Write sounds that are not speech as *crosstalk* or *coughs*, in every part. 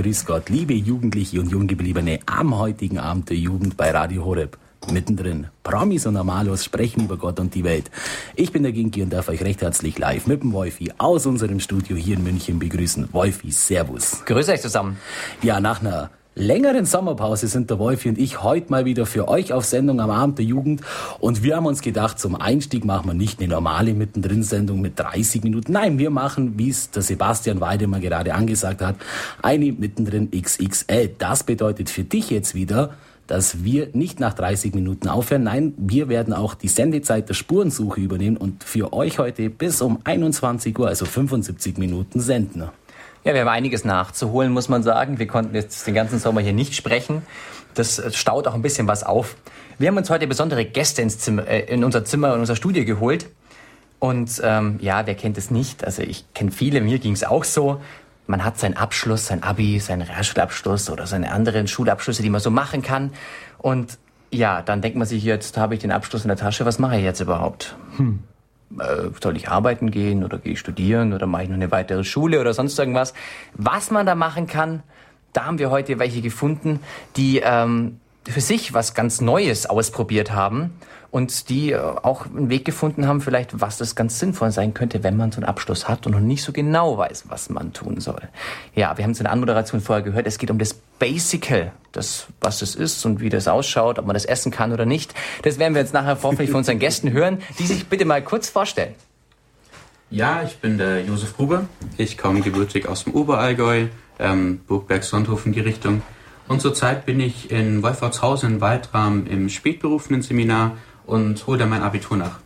Grüß Gott, liebe Jugendliche und Junggebliebene am heutigen Abend der Jugend bei Radio Horeb. Mittendrin. Promis und Normalos sprechen über Gott und die Welt. Ich bin der Ginki und darf euch recht herzlich live mit dem Wolfi aus unserem Studio hier in München begrüßen. Wolfi, Servus. Grüß euch zusammen. Ja, nach einer längeren Sommerpause sind der Wolfi und ich heute mal wieder für euch auf Sendung am Abend der Jugend. Und wir haben uns gedacht, zum Einstieg machen wir nicht eine normale Mittendrin-Sendung mit 30 Minuten. Nein, wir machen, wie es der Sebastian Weidemann gerade angesagt hat, eine Mittendrin XXL. Das bedeutet für dich jetzt wieder, dass wir nicht nach 30 Minuten aufhören. Nein, wir werden auch die Sendezeit der Spurensuche übernehmen und für euch heute bis um 21 Uhr, also 75 Minuten senden. Ja, wir haben einiges nachzuholen, muss man sagen. Wir konnten jetzt den ganzen Sommer hier nicht sprechen. Das staut auch ein bisschen was auf. Wir haben uns heute besondere Gäste ins Zimmer, äh, in unser Zimmer, in unser Studio geholt. Und ähm, ja, wer kennt es nicht? Also ich kenne viele, mir ging es auch so. Man hat seinen Abschluss, sein Abi, seinen Realschulabschluss oder seine anderen Schulabschlüsse, die man so machen kann. Und ja, dann denkt man sich, jetzt habe ich den Abschluss in der Tasche, was mache ich jetzt überhaupt? Hm äh, soll ich arbeiten gehen oder gehe ich studieren oder mache ich noch eine weitere Schule oder sonst irgendwas. Was man da machen kann, da haben wir heute welche gefunden, die ähm, für sich was ganz Neues ausprobiert haben und die äh, auch einen Weg gefunden haben, vielleicht was das ganz sinnvoll sein könnte, wenn man so einen Abschluss hat und noch nicht so genau weiß, was man tun soll. Ja, wir haben es in der Anmoderation vorher gehört, es geht um das Basical, das, was es ist und wie das ausschaut, ob man das essen kann oder nicht. Das werden wir jetzt nachher hoffentlich von unseren Gästen hören, die sich bitte mal kurz vorstellen. Ja, ich bin der Josef Gruber. Ich komme gebürtig aus dem Oberallgäu, ähm, Burgberg-Sonthofen die Richtung. Und zurzeit bin ich in Wolfratshausen in Waldram im spätberufenen Seminar und hole dann mein Abitur nach.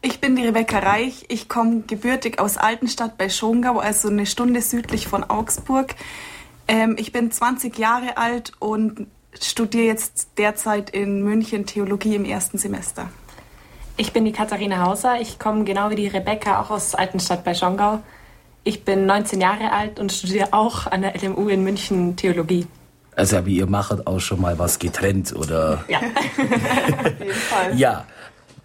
Ich bin die Rebecca Reich. Ich komme gebürtig aus Altenstadt bei Schongau, also eine Stunde südlich von Augsburg. Ähm, ich bin 20 Jahre alt und studiere jetzt derzeit in München Theologie im ersten Semester. Ich bin die Katharina Hauser. Ich komme genau wie die Rebecca auch aus Altenstadt bei Schongau. Ich bin 19 Jahre alt und studiere auch an der LMU in München Theologie. Also wie ihr macht auch schon mal was getrennt, oder? Ja. *laughs* Auf jeden Fall. Ja.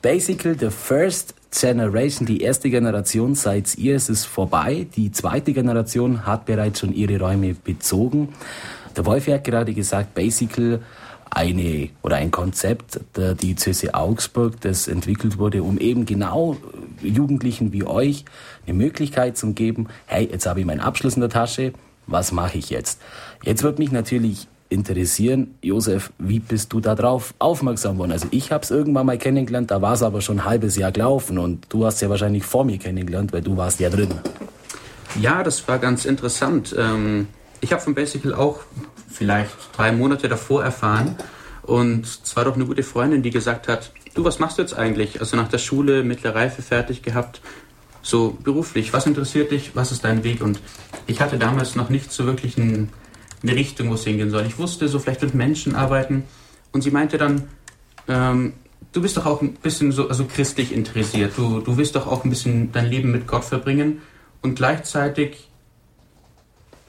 Basically the first generation, die erste Generation seid ihr, es ist vorbei. Die zweite Generation hat bereits schon ihre Räume bezogen. Der Wolf hat gerade gesagt, basically eine oder ein Konzept der Diözese Augsburg, das entwickelt wurde, um eben genau Jugendlichen wie euch eine Möglichkeit zu geben, hey, jetzt habe ich meinen Abschluss in der Tasche, was mache ich jetzt? Jetzt wird mich natürlich interessieren, Josef, wie bist du da drauf aufmerksam worden? Also ich habe es irgendwann mal kennengelernt, da war es aber schon ein halbes Jahr gelaufen und du hast ja wahrscheinlich vor mir kennengelernt, weil du warst ja drin. Ja, das war ganz interessant. Ähm, ich habe von Basical auch vielleicht drei Monate davor erfahren und es war doch eine gute Freundin, die gesagt hat, du, was machst du jetzt eigentlich? Also nach der Schule mittlere Reife fertig gehabt, so beruflich, was interessiert dich, was ist dein Weg? Und ich hatte damals noch nicht so wirklich ein, eine Richtung, wo es hingehen soll. Ich wusste so vielleicht mit Menschen arbeiten und sie meinte dann, ähm, du bist doch auch ein bisschen so also christlich interessiert, du, du willst doch auch ein bisschen dein Leben mit Gott verbringen und gleichzeitig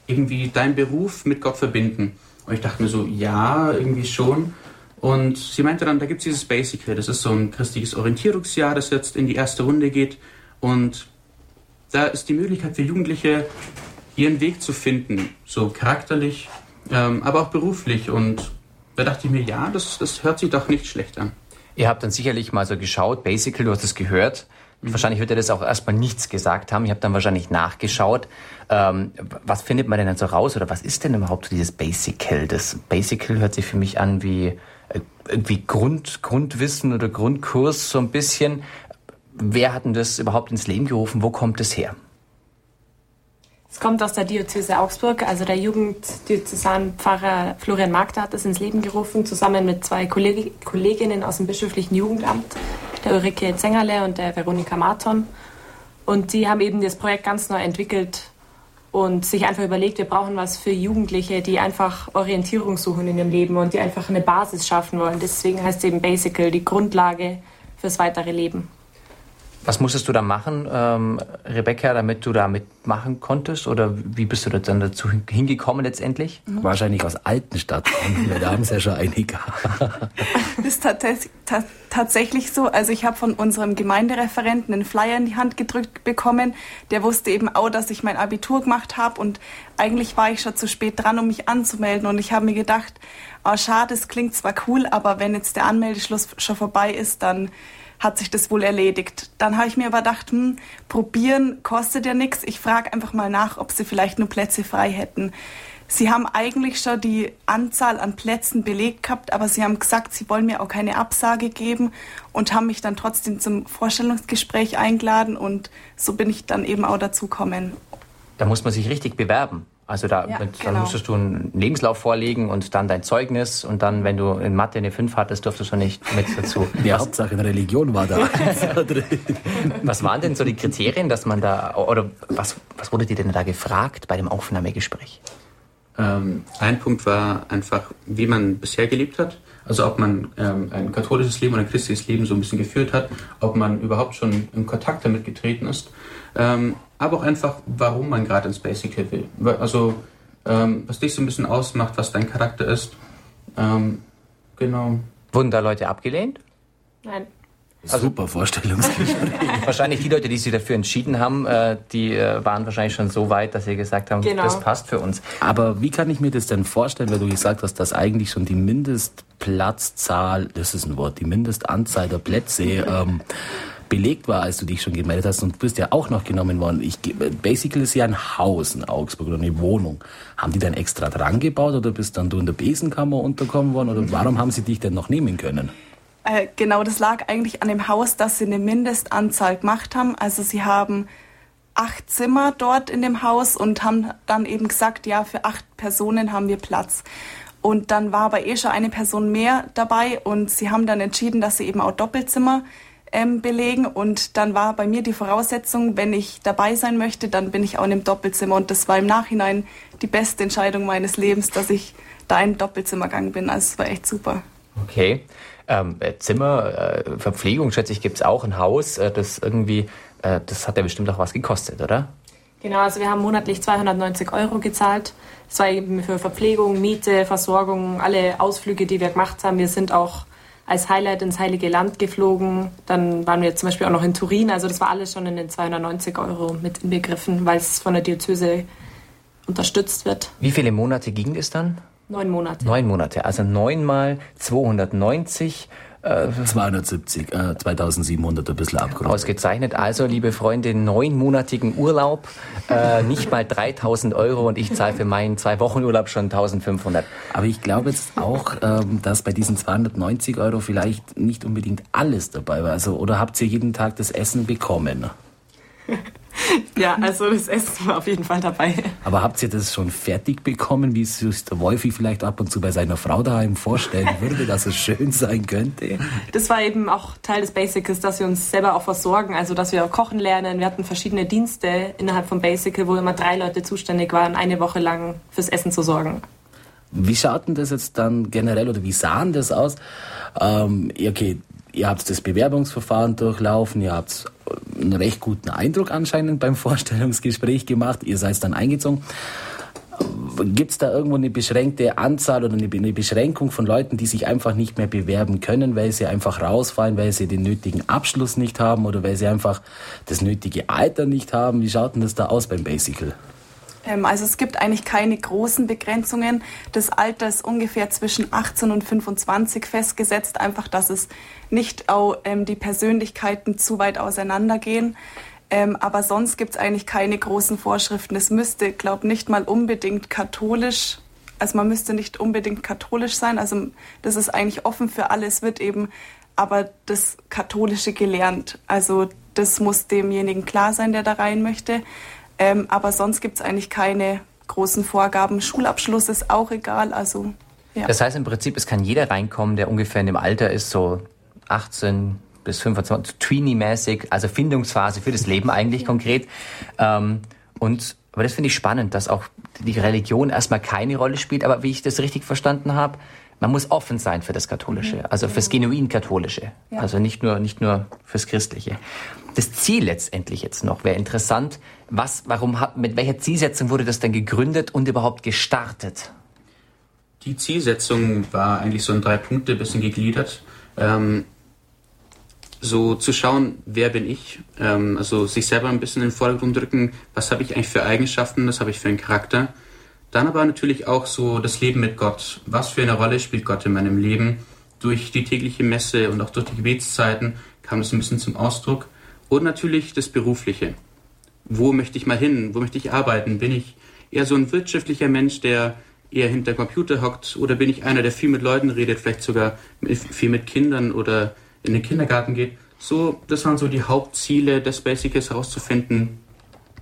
irgendwie deinen Beruf mit Gott verbinden. Und ich dachte mir so, ja, irgendwie schon. Und sie meinte dann, da gibt es dieses Basic das ist so ein christliches Orientierungsjahr, das jetzt in die erste Runde geht. Und da ist die Möglichkeit für Jugendliche, ihren Weg zu finden, so charakterlich, ähm, aber auch beruflich. Und da dachte ich mir, ja, das, das hört sich doch nicht schlecht an. Ihr habt dann sicherlich mal so geschaut, basically, du hast es gehört. Mhm. Wahrscheinlich wird er das auch erstmal nichts gesagt haben. Ich habe dann wahrscheinlich nachgeschaut. Ähm, was findet man denn dann so raus oder was ist denn überhaupt dieses Basical? Das Basical hört sich für mich an wie äh, irgendwie Grund, Grundwissen oder Grundkurs so ein bisschen. Wer hat denn das überhaupt ins Leben gerufen? Wo kommt es her? Es kommt aus der Diözese Augsburg, also der Jugenddiözesanpfarrer Florian Magda hat das ins Leben gerufen, zusammen mit zwei Kolleg Kolleginnen aus dem bischöflichen Jugendamt, der Ulrike Zengerle und der Veronika Marton. Und die haben eben das Projekt ganz neu entwickelt und sich einfach überlegt, wir brauchen was für Jugendliche, die einfach Orientierung suchen in ihrem Leben und die einfach eine Basis schaffen wollen. Deswegen heißt es eben Basical, die Grundlage fürs weitere Leben. Was musstest du da machen, ähm, Rebecca, damit du da mitmachen konntest? Oder wie bist du dann dazu hingekommen letztendlich? Mhm. Wahrscheinlich aus Altenstadt. *laughs* da haben es ja schon einige. das ist tatsächlich so. Also ich habe von unserem Gemeindereferenten einen Flyer in die Hand gedrückt bekommen. Der wusste eben auch, dass ich mein Abitur gemacht habe. Und eigentlich war ich schon zu spät dran, um mich anzumelden. Und ich habe mir gedacht, oh, schade, es klingt zwar cool, aber wenn jetzt der Anmeldeschluss schon vorbei ist, dann hat sich das wohl erledigt. Dann habe ich mir aber gedacht, hm, probieren kostet ja nichts. Ich frage einfach mal nach, ob sie vielleicht nur Plätze frei hätten. Sie haben eigentlich schon die Anzahl an Plätzen belegt gehabt, aber sie haben gesagt, sie wollen mir auch keine Absage geben und haben mich dann trotzdem zum Vorstellungsgespräch eingeladen und so bin ich dann eben auch dazu gekommen. Da muss man sich richtig bewerben. Also da ja, mit, dann genau. musstest du einen Lebenslauf vorlegen und dann dein Zeugnis und dann, wenn du in Mathe eine 5 hattest, durftest du nicht mit dazu. *laughs* Die was, Hauptsache in Religion war da. *laughs* was waren denn so die Kriterien, dass man da, oder was, was wurde dir denn da gefragt bei dem Aufnahmegespräch? Ähm, ein Punkt war einfach, wie man bisher gelebt hat. Also ob man ähm, ein katholisches Leben oder ein christliches Leben so ein bisschen geführt hat, ob man überhaupt schon in Kontakt damit getreten ist. Ähm, aber auch einfach, warum man gerade ins Basic will. Also, ähm, was dich so ein bisschen ausmacht, was dein Charakter ist. Ähm, genau. Wurden da Leute abgelehnt? Nein. Also, Super Vorstellungsgespräch. *laughs* wahrscheinlich die Leute, die sich dafür entschieden haben, äh, die äh, waren wahrscheinlich schon so weit, dass sie gesagt haben, genau. das passt für uns. Aber wie kann ich mir das denn vorstellen, weil du gesagt hast, dass eigentlich schon die Mindestplatzzahl, das ist ein Wort, die Mindestanzahl der Plätze ähm, belegt war, als du dich schon gemeldet hast und du bist ja auch noch genommen worden. Ich, basically ist ja ein Haus in Augsburg oder eine Wohnung. Haben die dann extra dran gebaut oder bist dann du in der Besenkammer unterkommen worden oder warum haben sie dich denn noch nehmen können? Äh, genau, das lag eigentlich an dem Haus, dass sie eine Mindestanzahl gemacht haben. Also sie haben acht Zimmer dort in dem Haus und haben dann eben gesagt, ja, für acht Personen haben wir Platz. Und dann war aber eh schon eine Person mehr dabei und sie haben dann entschieden, dass sie eben auch Doppelzimmer ähm, belegen. Und dann war bei mir die Voraussetzung, wenn ich dabei sein möchte, dann bin ich auch in einem Doppelzimmer. Und das war im Nachhinein die beste Entscheidung meines Lebens, dass ich da in Doppelzimmer gegangen bin. Also es war echt super. Okay. Ähm, äh, Zimmer, äh, Verpflegung, schätze ich, gibt es auch ein Haus. Äh, das irgendwie, äh, das hat ja bestimmt auch was gekostet, oder? Genau, also wir haben monatlich 290 Euro gezahlt. Das war eben für Verpflegung, Miete, Versorgung, alle Ausflüge, die wir gemacht haben. Wir sind auch als Highlight ins Heilige Land geflogen. Dann waren wir zum Beispiel auch noch in Turin. Also das war alles schon in den 290 Euro mit inbegriffen, weil es von der Diözese unterstützt wird. Wie viele Monate ging es dann? Neun Monate. Neun Monate, also neunmal 290 270, äh, 2700 ein bisschen abgerundet. Ausgezeichnet. Also, liebe Freunde, neunmonatigen Urlaub, äh, nicht mal 3000 Euro und ich zahle für meinen zwei Wochen Urlaub schon 1500. Aber ich glaube jetzt auch, ähm, dass bei diesen 290 Euro vielleicht nicht unbedingt alles dabei war. Also, oder habt ihr jeden Tag das Essen bekommen? *laughs* *laughs* Ja, also das Essen war auf jeden Fall dabei. Aber habt ihr das schon fertig bekommen, wie es sich der Wolfi vielleicht ab und zu bei seiner Frau daheim vorstellen würde, dass es schön sein könnte? Das war eben auch Teil des Basics, dass wir uns selber auch versorgen, also dass wir auch kochen lernen. Wir hatten verschiedene Dienste innerhalb von Basic, wo immer drei Leute zuständig waren, eine Woche lang fürs Essen zu sorgen. Wie schaut denn das jetzt dann generell oder wie sahen das aus? Ähm, okay, ihr habt das Bewerbungsverfahren durchlaufen, ihr habt einen recht guten Eindruck anscheinend beim *laughs* Vorstellungsgespräch gemacht, ihr seid dann eingezogen. Gibt es da irgendwo eine beschränkte Anzahl oder eine Beschränkung von Leuten, die sich einfach nicht mehr bewerben können, weil sie einfach rausfallen, weil sie den nötigen Abschluss nicht haben oder weil sie einfach das nötige Alter nicht haben? Wie schaut denn das da aus beim Basical? Ähm, also es gibt eigentlich keine großen Begrenzungen. Das Alter ist ungefähr zwischen 18 und 25 festgesetzt, einfach dass es nicht auch ähm, die Persönlichkeiten zu weit auseinandergehen. Ähm, aber sonst gibt es eigentlich keine großen Vorschriften. Es müsste, glaube ich, nicht mal unbedingt katholisch, also man müsste nicht unbedingt katholisch sein. Also das ist eigentlich offen für alle. Es wird eben aber das Katholische gelernt. Also das muss demjenigen klar sein, der da rein möchte. Ähm, aber sonst gibt es eigentlich keine großen Vorgaben. Schulabschluss ist auch egal. Also, ja. Das heißt im Prinzip, es kann jeder reinkommen, der ungefähr in dem Alter ist, so 18 bis 25, Tweenie-mäßig, also Findungsphase für das Leben eigentlich ja. konkret. Ähm, und aber das finde ich spannend, dass auch die Religion erstmal keine Rolle spielt. Aber wie ich das richtig verstanden habe, man muss offen sein für das Katholische, also fürs genuin Katholische, Ja. also nicht nur, nicht nur fürs Christliche. Das Ziel letztendlich jetzt noch wäre interessant. Was, warum mit welcher Zielsetzung wurde das denn gegründet und überhaupt gestartet? Die Zielsetzung war eigentlich so in drei Punkte ein bisschen gegliedert. Ähm, so zu schauen, wer bin ich, ähm, also sich selber ein bisschen in den Vordergrund drücken, was habe ich eigentlich für Eigenschaften, was habe ich für einen Charakter. Dann aber natürlich auch so das Leben mit Gott. Was für eine Rolle spielt Gott in meinem Leben? Durch die tägliche Messe und auch durch die Gebetszeiten kam das ein bisschen zum Ausdruck. Und natürlich das Berufliche. Wo möchte ich mal hin? Wo möchte ich arbeiten? Bin ich eher so ein wirtschaftlicher Mensch, der eher hinter Computer hockt? Oder bin ich einer, der viel mit Leuten redet, vielleicht sogar viel mit Kindern oder in den Kindergarten geht? So, das waren so die Hauptziele des Basics herauszufinden,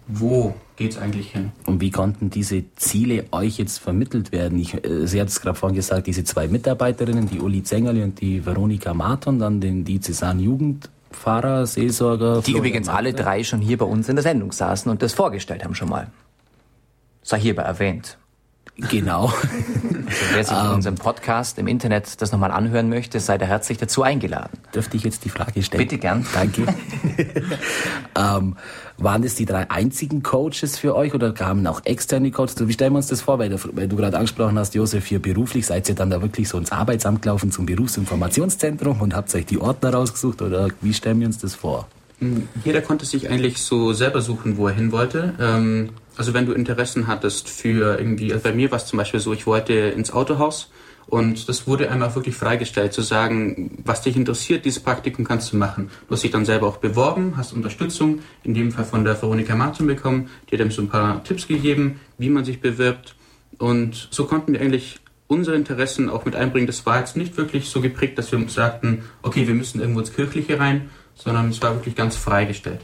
wo geht's eigentlich hin? Und wie konnten diese Ziele euch jetzt vermittelt werden? Ich, äh, Sie hat es gerade vorhin gesagt, diese zwei Mitarbeiterinnen, die Uli Zengerli und die Veronika Marton, dann den Diözesan Jugendpfarrer, Seelsorger. Die Florian übrigens alle Martin. drei schon hier bei uns in der Sendung saßen und das vorgestellt haben schon mal. Sei hierbei erwähnt. Genau. Also wer sich in unserem Podcast im Internet das nochmal anhören möchte, sei da herzlich dazu eingeladen. Dürfte ich jetzt die Frage stellen? Bitte gern. Danke. *laughs* ähm, waren das die drei einzigen Coaches für euch oder kamen auch externe Coaches? Wie stellen wir uns das vor? Weil du, weil du gerade angesprochen hast, Josef, hier beruflich, seid ihr dann da wirklich so ins Arbeitsamt gelaufen zum Berufsinformationszentrum und habt euch die Ordner rausgesucht oder wie stellen wir uns das vor? Jeder konnte sich eigentlich so selber suchen, wo er hin wollte. Ähm, also wenn du Interessen hattest für irgendwie, also bei mir war es zum Beispiel so, ich wollte ins Autohaus und das wurde einem auch wirklich freigestellt, zu sagen, was dich interessiert, dieses Praktikum kannst du machen. Du hast dich dann selber auch beworben, hast Unterstützung, in dem Fall von der Veronika Martin bekommen, die hat ihm so ein paar Tipps gegeben, wie man sich bewirbt und so konnten wir eigentlich unsere Interessen auch mit einbringen. Das war jetzt nicht wirklich so geprägt, dass wir sagten, okay, wir müssen irgendwo ins Kirchliche rein, sondern es war wirklich ganz freigestellt.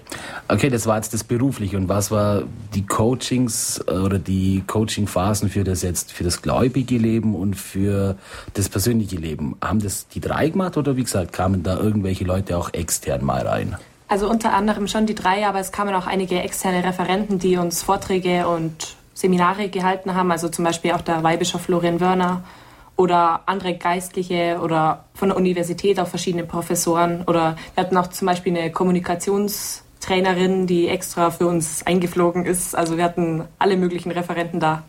Okay, das war jetzt das Berufliche. Und was war die Coachings äh, oder die Coaching-Phasen für das jetzt, für das gläubige Leben und für das persönliche Leben? Haben das die drei gemacht oder wie gesagt, kamen da irgendwelche Leute auch extern mal rein? Also unter anderem schon die drei, aber es kamen auch einige externe Referenten, die uns Vorträge und Seminare gehalten haben. Also zum Beispiel auch der Weihbischof Florian Wörner oder andere Geistliche oder von der Universität auch verschiedene Professoren. Oder wir hatten auch zum Beispiel eine Kommunikationstrainerin, die extra für uns eingeflogen ist. Also wir hatten alle möglichen Referenten da.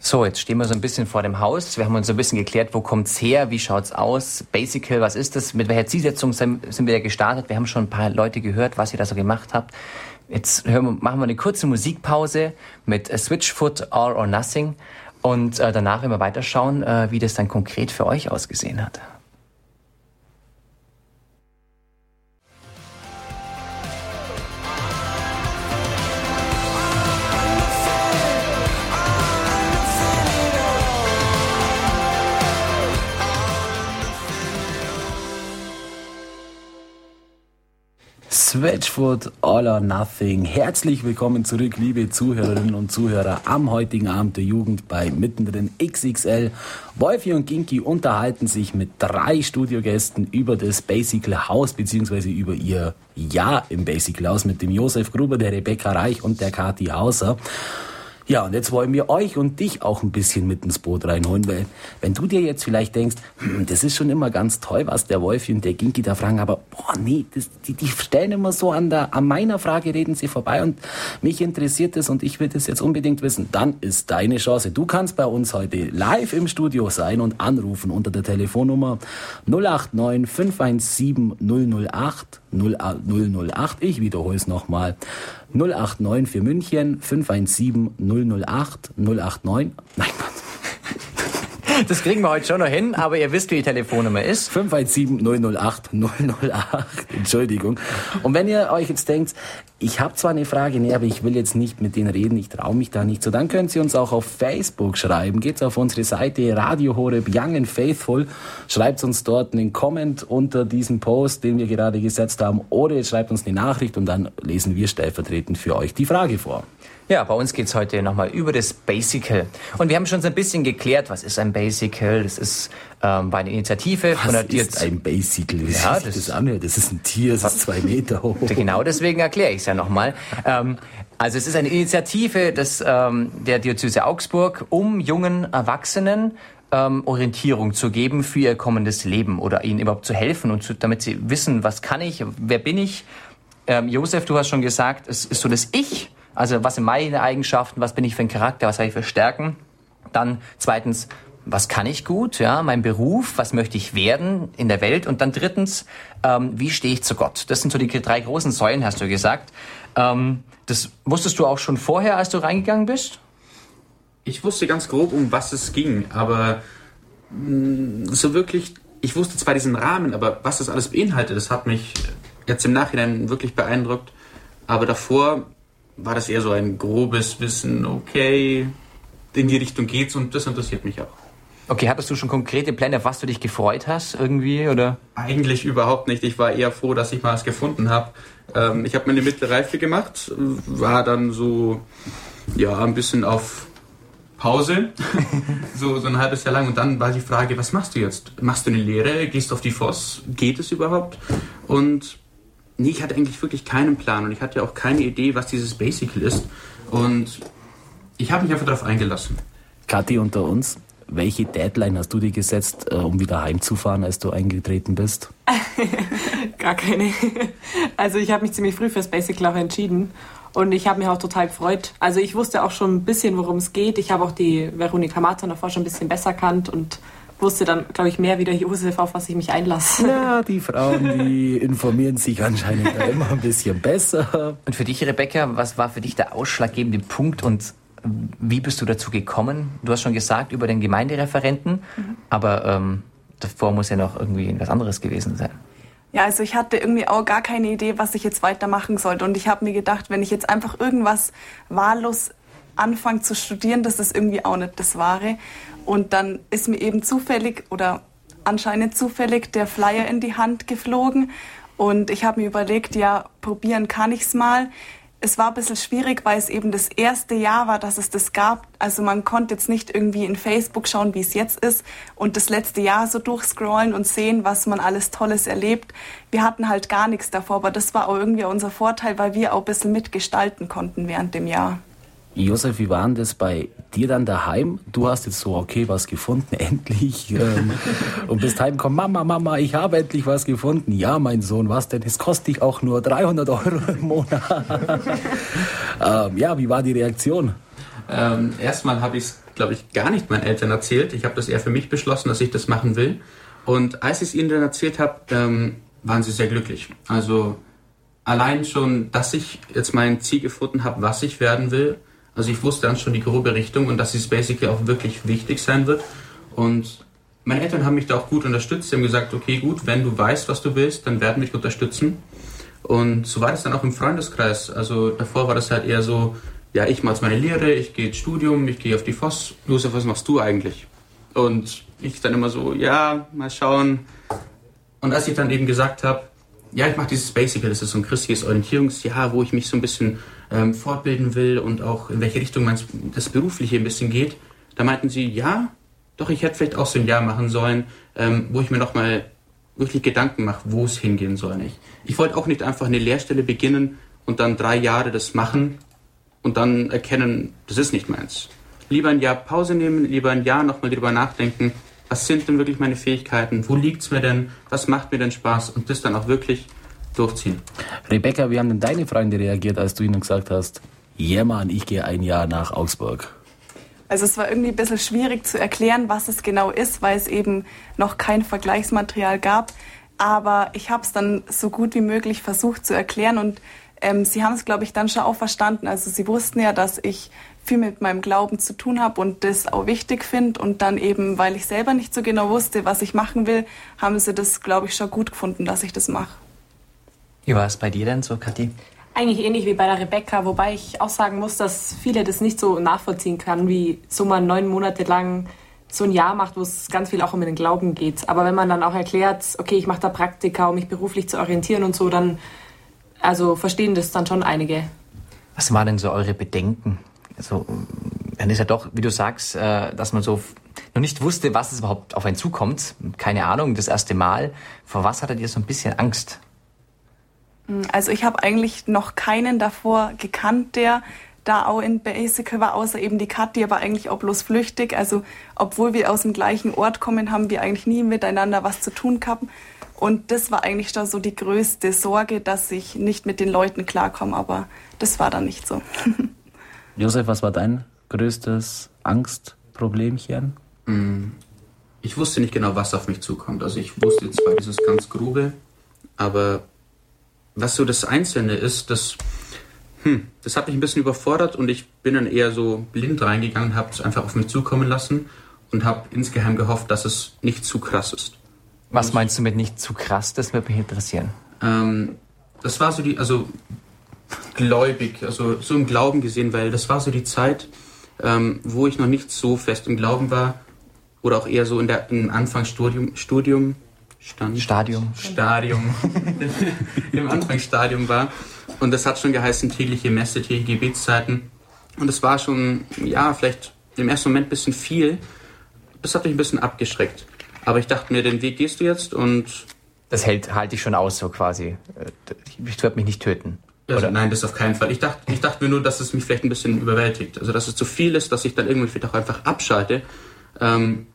So, jetzt stehen wir so ein bisschen vor dem Haus. Wir haben uns so ein bisschen geklärt, wo kommt's her, wie schaut's aus, Basical, was ist das, mit welcher Zielsetzung sind wir da gestartet. Wir haben schon ein paar Leute gehört, was ihr da so gemacht habt. Jetzt wir, machen wir eine kurze Musikpause mit äh, Switchfoot All or Nothing und äh, danach wir weiterschauen, äh, wie das dann konkret für euch ausgesehen hat. Switchfoot All or Nothing. Herzlich willkommen zurück, liebe Zuhörerinnen und Zuhörer, am heutigen Abend der Jugend bei Mittendrin XXL. Wolfi und Ginki unterhalten sich mit drei Studiogästen über das Basical House beziehungsweise über ihr Jahr im Basical House mit dem Josef Gruber, der Rebecca Reich und der Kati Hauser. Ja, und jetzt wollen wir euch und dich auch ein bisschen mit ins Boot reinholen, weil wenn du dir jetzt vielleicht denkst, hm, das ist schon immer ganz toll, was der Wolfi und der Ginki da fragen, aber boah, nee, das, die, die stellen immer so an, der, an meiner Frage reden sie vorbei und mich interessiert das und ich will das jetzt unbedingt wissen, dann ist deine Chance. Du kannst bei uns heute live im Studio sein und anrufen unter der Telefonnummer 089 517 008 008. Ich wiederhole es nochmal. 089 für München, 517 008 089. Nein, *laughs* Das kriegen wir heute schon noch hin, aber ihr wisst, wie die Telefonnummer ist. 517 008 008. Entschuldigung. Und wenn ihr euch jetzt denkt, ich habe zwar eine Frage, nee, aber ich will jetzt nicht mit denen reden, ich traue mich da nicht so, dann könnt ihr uns auch auf Facebook schreiben. Geht's auf unsere Seite Radio Horeb Young and Faithful, schreibt uns dort einen Comment unter diesem Post, den wir gerade gesetzt haben, oder ihr schreibt uns eine Nachricht und dann lesen wir stellvertretend für euch die Frage vor. Ja, bei uns geht's heute nochmal über das Basical. Und wir haben schon so ein bisschen geklärt, was ist ein Basical? Das ist ähm, bei einer Initiative von Was der ist ein Basical? Ja, das- das anhört? Das ist ein Tier, das ist zwei Meter hoch. *laughs* Genau deswegen erkläre ich es ja nochmal. Ähm, also es ist eine Initiative des, ähm, der Diözese Augsburg, um jungen Erwachsenen ähm, Orientierung zu geben für ihr kommendes Leben oder ihnen überhaupt zu helfen und zu, damit sie wissen, was kann ich, wer bin ich. Ähm, Josef, du hast schon gesagt, es ist so das Ich, also was sind meine Eigenschaften, was bin ich für ein Charakter, was habe ich für Stärken. Dann zweitens, was kann ich gut, ja, mein Beruf, was möchte ich werden in der Welt und dann drittens, ähm, wie stehe ich zu Gott? Das sind so die drei großen Säulen, hast du gesagt. Ähm, das wusstest du auch schon vorher, als du reingegangen bist? Ich wusste ganz grob, um was es ging, aber mh, mm, so wirklich, ich wusste zwar diesen Rahmen, aber was das alles beinhaltet, das hat mich jetzt im Nachhinein wirklich beeindruckt. Aber davor war das eher so ein grobes Wissen, okay, in die Richtung geht's und das interessiert mich auch. Okay, hattest du schon konkrete Pläne, auf was du dich gefreut hast irgendwie oder? Eigentlich überhaupt nicht. Ich war eher froh, dass ich mal was gefunden habe. Ähm, ich habe meine mittlere Reife gemacht, war dann so ja ein bisschen auf Pause, *laughs* so, so ein halbes Jahr lang. Und dann war die Frage, was machst du jetzt? Machst du eine Lehre? Gehst du auf die FOS? Geht es überhaupt? Und nee, ich hatte eigentlich wirklich keinen Plan und ich hatte auch keine Idee, was dieses Basical ist. Und ich habe mich einfach darauf eingelassen. Kathi unter uns, welche Deadline hast du dir gesetzt, äh, um wieder heimzufahren, als du eingetreten bist? *laughs* Gar keine. Also ich habe mich ziemlich früh fürs Basic auch entschieden und ich habe mich auch total gefreut. Also ich wusste auch schon ein bisschen, worum es geht. Ich habe auch die Veronika Martin davor schon ein bisschen besser kannt und wusste dann, glaube ich, mehr wie der Josef, auf was ich mich einlasse. Ja, die Frauen, die informieren sich anscheinend immer ein bisschen besser. Und für dich, Rebecca, was war für dich der ausschlaggebende Punkt und wie bist du dazu gekommen? Du hast schon gesagt, über den Gemeindereferenten, mhm. aber ähm, davor muss ja noch irgendwie was anderes gewesen sein. Ja, also ich hatte irgendwie auch gar keine Idee, was ich jetzt weitermachen sollte. Und ich habe mir gedacht, wenn ich jetzt einfach irgendwas wahllos anfange zu studieren, das ist irgendwie auch nicht das Wahre. Und dann ist mir eben zufällig oder anscheinend zufällig der Flyer in die Hand geflogen. Und ich habe mir überlegt, ja, probieren kann ich es mal es war ein bisschen schwierig, weil es eben das erste Jahr war, dass es das gab. Also man konnte jetzt nicht irgendwie in Facebook schauen, wie es jetzt ist und das letzte Jahr so durchscrollen und sehen, was man alles Tolles erlebt. Wir hatten halt gar nichts davor, aber das war auch irgendwie unser Vorteil, weil wir auch ein bisschen mitgestalten konnten während dem Jahr. Josef, wie war denn das bei dir dann daheim? Du hast jetzt so, okay, was gefunden, *laughs* endlich. Ähm, und bist heimgekommen, Mama, Mama, ich habe endlich was gefunden. Ja, mein Sohn, was denn? Es kostet dich auch nur 300 Euro im Monat. *laughs* ähm, ja, wie war die Reaktion? Ähm, erstmal habe ich es, glaube ich, gar nicht meinen Eltern erzählt. Ich habe das eher für mich beschlossen, dass ich das machen will. Und als ich es ihnen dann erzählt habe, ähm, waren sie sehr glücklich. Also allein schon, dass ich jetzt mein Ziel gefunden habe, was ich werden will, also ich wusste dann schon die grobe Richtung und dass es basically auch wirklich wichtig sein wird. Und meine Eltern haben mich da auch gut unterstützt. Sie haben gesagt, okay, gut, wenn du weißt, was du willst, dann werden mich unterstützen. Und so war das dann auch im Freundeskreis. Also davor war das halt eher so, ja, ich mache meine Lehre, ich gehe ins Studium, ich gehe auf die FOS. Josef, was machst du eigentlich? Und ich dann immer so, ja, mal schauen. Und als ich dann eben gesagt habe, ja, ich mache dieses Basical, das ist so ein christliches Orientierungsjahr, wo ich mich so ein bisschen ähm, fortbilden will und auch in welche Richtung mein, das Berufliche ein bisschen geht. Da meinten sie, ja, doch, ich hätte vielleicht auch so ein Jahr machen sollen, ähm, wo ich mir nochmal wirklich Gedanken mache, wo es hingehen soll. Nicht. Ich wollte auch nicht einfach eine Lehrstelle beginnen und dann drei Jahre das machen und dann erkennen, das ist nicht meins. Lieber ein Jahr Pause nehmen, lieber ein Jahr nochmal drüber nachdenken, was sind denn wirklich meine Fähigkeiten, wo liegt es mir denn, was macht mir denn Spaß und das dann auch wirklich durchziehen. Rebecca, wie haben denn deine Freunde reagiert, als du ihnen gesagt hast, ja yeah, Mann, ich gehe ein Jahr nach Augsburg? Also es war irgendwie ein bisschen schwierig zu erklären, was es genau ist, weil es eben noch kein Vergleichsmaterial gab. Aber ich habe es dann so gut wie möglich versucht zu erklären und ähm, sie haben es, glaube ich, dann schon auch verstanden. Also sie wussten ja, dass ich viel mit meinem Glauben zu tun habe und das auch wichtig finde. Und dann eben, weil ich selber nicht so genau wusste, was ich machen will, haben sie das, glaube ich, schon gut gefunden, dass ich das mache. Wie war es bei dir denn so, Kathi? Eigentlich ähnlich wie bei der Rebecca, wobei ich auch sagen muss, dass viele das nicht so nachvollziehen kann, wie so man neun Monate lang so ein Jahr macht, wo es ganz viel auch um den Glauben geht. Aber wenn man dann auch erklärt, okay, ich mache da Praktika, um mich beruflich zu orientieren und so, dann also verstehen das dann schon einige. Was waren denn so eure Bedenken? Also, dann ist ja doch, wie du sagst, äh, dass man so noch nicht wusste, was es überhaupt auf einen zukommt. Keine Ahnung, das erste Mal. Vor was hattet ihr so ein bisschen Angst? Also ich habe eigentlich noch keinen davor gekannt, der da auch in Basical war, außer eben die Kat, die aber eigentlich auch bloß flüchtig. Also obwohl wir aus dem gleichen Ort kommen, haben wir eigentlich nie miteinander was zu tun gehabt. Und das war eigentlich da so die größte Sorge, dass ich nicht mit den Leuten klarkomme, aber das war dann nicht so. *laughs* Josef, was war dein größtes Angstproblemchen? Mm, ich wusste nicht genau, was auf mich zukommt. Also ich wusste zwar dieses ganz Grube, aber was so das Einzelne ist, das, hm, das hat mich ein bisschen überfordert und ich bin dann eher so blind reingegangen, habe es einfach auf mich zukommen lassen und habe insgeheim gehofft, dass es nicht zu krass ist. Was meinst du mit nicht zu krass? Das würde mich interessieren. Ähm, das war so die, also gläubig, also so im Glauben gesehen, weil das war so die Zeit, ähm, wo ich noch nicht so fest im Glauben war oder auch eher so in der im Anfangsstudium Studium stand, Stadium Stadium *laughs* im Anfangsstadium war und das hat schon geheißen tägliche Messe, tägliche Gebetszeiten und das war schon ja vielleicht im ersten Moment ein bisschen viel. Das hat mich ein bisschen abgeschreckt. Aber ich dachte mir, den Weg gehst du jetzt und das hält halte ich schon aus so quasi. Ich werde mich nicht töten. Also, nein, das auf keinen Fall. Ich dachte, ich dachte mir nur, dass es mich vielleicht ein bisschen überwältigt. Also, dass es zu viel ist, dass ich dann irgendwie vielleicht auch einfach abschalte. Ähm,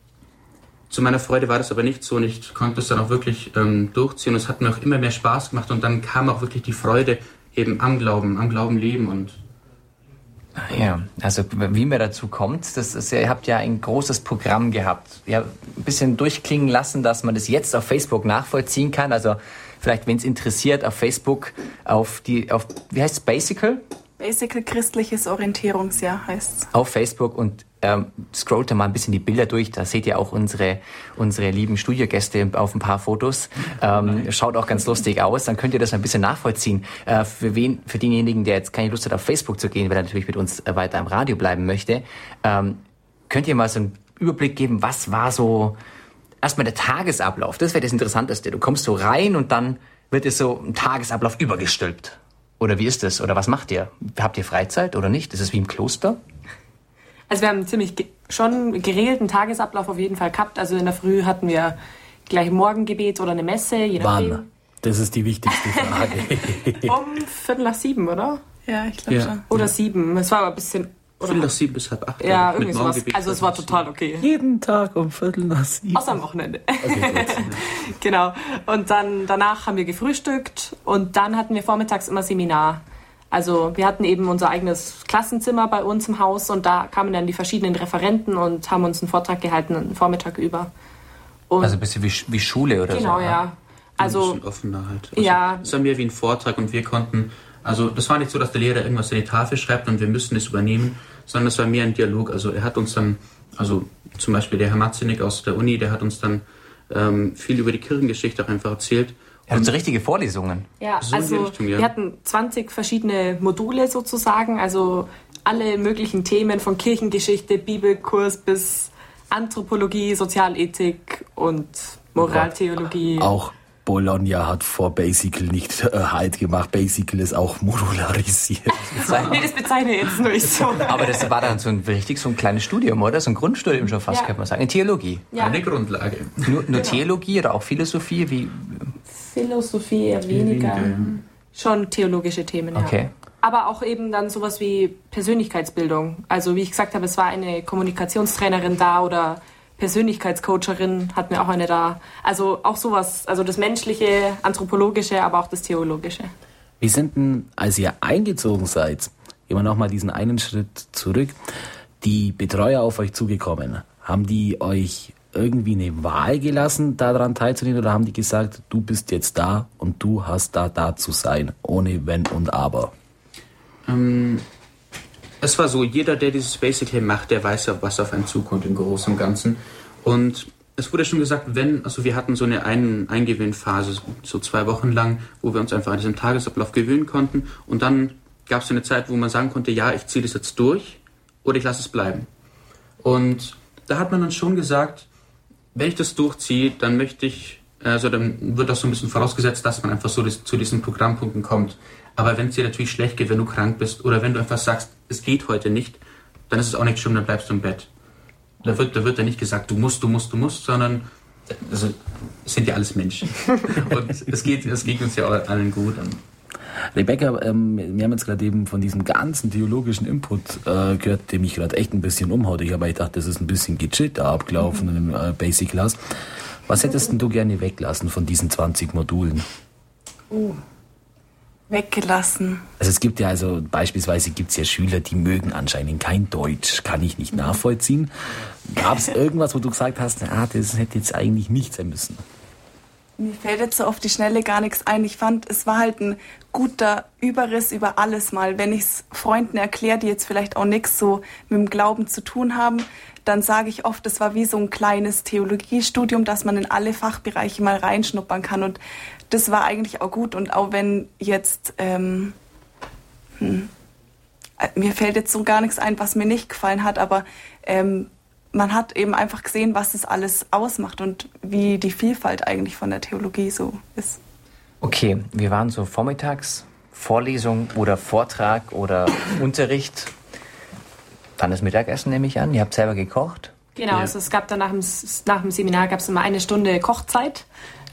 zu meiner Freude war das aber nicht so und ich konnte es dann auch wirklich ähm, durchziehen es hat mir auch immer mehr Spaß gemacht und dann kam auch wirklich die Freude eben am Glauben, am Glauben leben und ja, also wie man dazu kommt, das ist ja, ihr habt ja ein großes Programm gehabt. Habt ein bisschen durchklingen lassen, dass man das jetzt auf Facebook nachvollziehen kann. Also vielleicht, wenn es interessiert, auf Facebook auf die, auf, wie heißt es, Basical? Basical christliches Orientierungsjahr heißt Auf Facebook und ähm, scrollt da mal ein bisschen die Bilder durch. Da seht ihr auch unsere, unsere lieben Studiogäste auf ein paar Fotos. Ähm, schaut auch ganz lustig aus. Dann könnt ihr das ein bisschen nachvollziehen. Äh, für wen, für denjenigen, der jetzt keine Lust hat, auf Facebook zu gehen, weil er natürlich mit uns äh, weiter im Radio bleiben möchte, ähm, könnt ihr mal so einen Überblick geben, was war so erstmal der Tagesablauf. Das wäre das Interessanteste. Du kommst so rein und dann wird es so ein Tagesablauf übergestülpt. Oder wie ist das? Oder was macht ihr? Habt ihr Freizeit oder nicht? Ist es wie im Kloster? Also wir haben ziemlich ge schon geregelten Tagesablauf auf jeden Fall gehabt. Also in der Früh hatten wir gleich Morgengebet oder eine Messe, je. Wann? Das ist die wichtigste *laughs* Frage. um Viertel nach sieben, oder? Ja, ich glaube ja. schon. Oder sieben. Es war aber ein bisschen Viertel nach sieben bis halb acht. Ja, irgendwie sowas. Also es war total okay. Jeden Tag um Viertel nach sieben. Außer am Wochenende. Okay, *laughs* genau. Und dann danach haben wir gefrühstückt und dann hatten wir vormittags immer Seminar. Also wir hatten eben unser eigenes Klassenzimmer bei uns im Haus und da kamen dann die verschiedenen Referenten und haben uns einen Vortrag gehalten, einen Vormittag über. Und also ein bisschen wie, wie Schule oder genau, so. Genau, ja. Also, ein bisschen offener halt. Also, ja. Es war mehr wie ein Vortrag und wir konnten, also das war nicht so, dass der Lehrer irgendwas in die Tafel schreibt und wir müssen es übernehmen, sondern es war mehr ein Dialog. Also er hat uns dann, also zum Beispiel der Herr Matzenik aus der Uni, der hat uns dann ähm, viel über die Kirchengeschichte auch einfach erzählt. Er hat so richtige Vorlesungen. Ja, so also Richtung, ja. wir hatten 20 verschiedene Module sozusagen, also alle möglichen Themen von Kirchengeschichte, Bibelkurs bis Anthropologie, Sozialethik und Moraltheologie. Auch Bologna hat vor Basical nicht äh, Halt gemacht. Basical ist auch modularisiert. *laughs* nee, das bezeichne ich jetzt nicht so. Aber das war dann so ein richtig so ein kleines Studium, oder? So ein Grundstudium schon fast, ja. könnte man sagen. In Theologie. Ja. Eine Grundlage. Nur, nur genau. Theologie oder auch Philosophie? Wie? Philosophie eher weniger. weniger. Schon theologische Themen, ja. Okay. Aber auch eben dann sowas wie Persönlichkeitsbildung. Also wie ich gesagt habe, es war eine Kommunikationstrainerin da oder Persönlichkeitscoacherin hatten wir auch eine da. Also auch sowas, also das Menschliche, Anthropologische, aber auch das Theologische. Wie sind denn, als ihr eingezogen seid, gehen wir nochmal diesen einen Schritt zurück, die Betreuer auf euch zugekommen? Haben die euch irgendwie eine Wahl gelassen, daran teilzunehmen, oder haben die gesagt, du bist jetzt da und du hast da da zu sein, ohne Wenn und Aber? Ähm, es war so, jeder, der dieses Basic macht, der weiß ja, was auf einen zukommt im Großen und Ganzen. Und es wurde schon gesagt, wenn, also wir hatten so eine Ein Eingewöhnphase, so zwei Wochen lang, wo wir uns einfach an diesen Tagesablauf gewöhnen konnten. Und dann gab es so eine Zeit, wo man sagen konnte, ja, ich ziehe das jetzt durch oder ich lasse es bleiben. Und da hat man dann schon gesagt, wenn ich das durchziehe, dann möchte ich, also dann wird das so ein bisschen vorausgesetzt, dass man einfach so zu diesen Programmpunkten kommt. Aber wenn es dir natürlich schlecht geht, wenn du krank bist oder wenn du einfach sagst, es geht heute nicht, dann ist es auch nicht schlimm, dann bleibst du im Bett. Da wird, da wird ja nicht gesagt, du musst, du musst, du musst, sondern also, es sind ja alles Menschen. *laughs* Und es geht, es geht uns ja allen gut. Rebecca, ähm, wir haben jetzt gerade eben von diesem ganzen theologischen Input äh, gehört, der mich gerade echt ein bisschen umhaut. Ich habe gedacht, das ist ein bisschen gechillt da abgelaufen mhm. im äh, Basic Class. Was hättest denn du gerne weglassen von diesen 20 Modulen? Uh, weggelassen. Also es gibt ja also beispielsweise gibt es ja Schüler, die mögen anscheinend kein Deutsch, kann ich nicht nachvollziehen. Gab es *laughs* irgendwas, wo du gesagt hast, ah, das hätte jetzt eigentlich nicht sein müssen? Mir fällt jetzt so auf die Schnelle gar nichts ein. Ich fand, es war halt ein guter Überriss über alles mal. Wenn ich es Freunden erkläre, die jetzt vielleicht auch nichts so mit dem Glauben zu tun haben, dann sage ich oft, es war wie so ein kleines Theologiestudium, dass man in alle Fachbereiche mal reinschnuppern kann. Und das war eigentlich auch gut. Und auch wenn jetzt, ähm, hm, mir fällt jetzt so gar nichts ein, was mir nicht gefallen hat, aber ähm, man hat eben einfach gesehen, was das alles ausmacht und wie die Vielfalt eigentlich von der Theologie so ist. Okay, wir waren so vormittags, Vorlesung oder Vortrag oder *coughs* Unterricht. Dann das Mittagessen nehme ich an. Ihr habt selber gekocht. Genau, ja. also es gab dann nach dem, nach dem Seminar gab es immer eine Stunde Kochzeit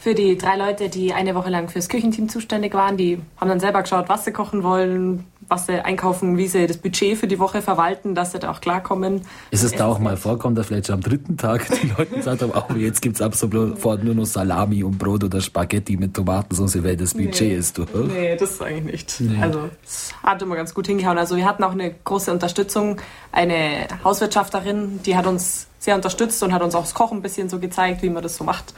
für die drei Leute, die eine Woche lang fürs Küchenteam zuständig waren. Die haben dann selber geschaut, was sie kochen wollen, was sie einkaufen, wie sie das Budget für die Woche verwalten, dass sie da auch klarkommen. Ist es da auch mal vorkommen, dass vielleicht schon am dritten Tag die Leute gesagt haben, oh, jetzt gibt es ab sofort nur noch Salami und Brot oder Spaghetti mit Tomatensauce, weil das Budget nee. ist. Du. Nee, das eigentlich nicht. Nee. Also es hat immer ganz gut hingehauen. Also wir hatten auch eine große Unterstützung. Eine Hauswirtschafterin, die hat uns sehr unterstützt und hat uns auch das Kochen ein bisschen so gezeigt, wie man das so macht.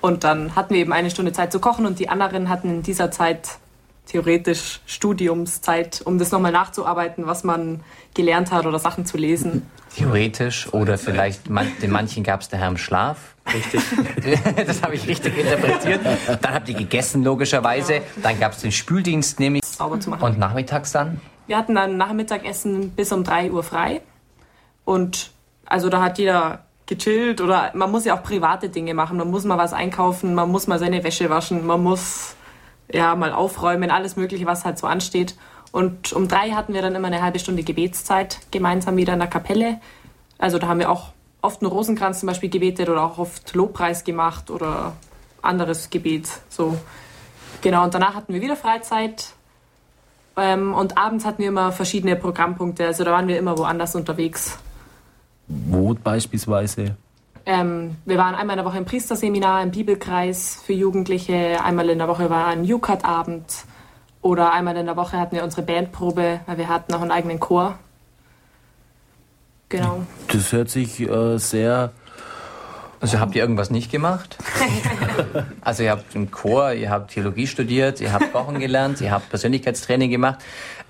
Und dann hatten wir eben eine Stunde Zeit zu kochen und die anderen hatten in dieser Zeit theoretisch Studiumszeit, um das nochmal nachzuarbeiten, was man gelernt hat oder Sachen zu lesen. Theoretisch oder vielleicht man, den manchen gab es daheim Schlaf. Richtig. *laughs* das habe ich richtig interpretiert. Dann habt ihr gegessen, logischerweise. Ja. Dann gab es den Spüldienst, nämlich. Sauber zu machen. Und nachmittags dann? Wir hatten dann Nachmittagessen bis um 3 Uhr frei. Und also da hat jeder gechillt oder man muss ja auch private Dinge machen. Man muss mal was einkaufen, man muss mal seine Wäsche waschen, man muss ja, mal aufräumen, alles Mögliche, was halt so ansteht. Und um drei hatten wir dann immer eine halbe Stunde Gebetszeit gemeinsam wieder in der Kapelle. Also da haben wir auch oft einen Rosenkranz zum Beispiel gebetet oder auch oft Lobpreis gemacht oder anderes Gebet. So. Genau, und danach hatten wir wieder Freizeit. Ähm, und abends hatten wir immer verschiedene Programmpunkte. Also da waren wir immer woanders unterwegs. Wo beispielsweise? Ähm, wir waren einmal in der Woche im Priesterseminar, im Bibelkreis für Jugendliche. Einmal in der Woche war ein Jukat-Abend. Oder einmal in der Woche hatten wir unsere Bandprobe, weil wir hatten noch einen eigenen Chor. Genau. Das hört sich äh, sehr... Also habt ihr irgendwas nicht gemacht? *laughs* also ihr habt einen Chor, ihr habt Theologie studiert, ihr habt Kochen gelernt, ihr habt Persönlichkeitstraining gemacht.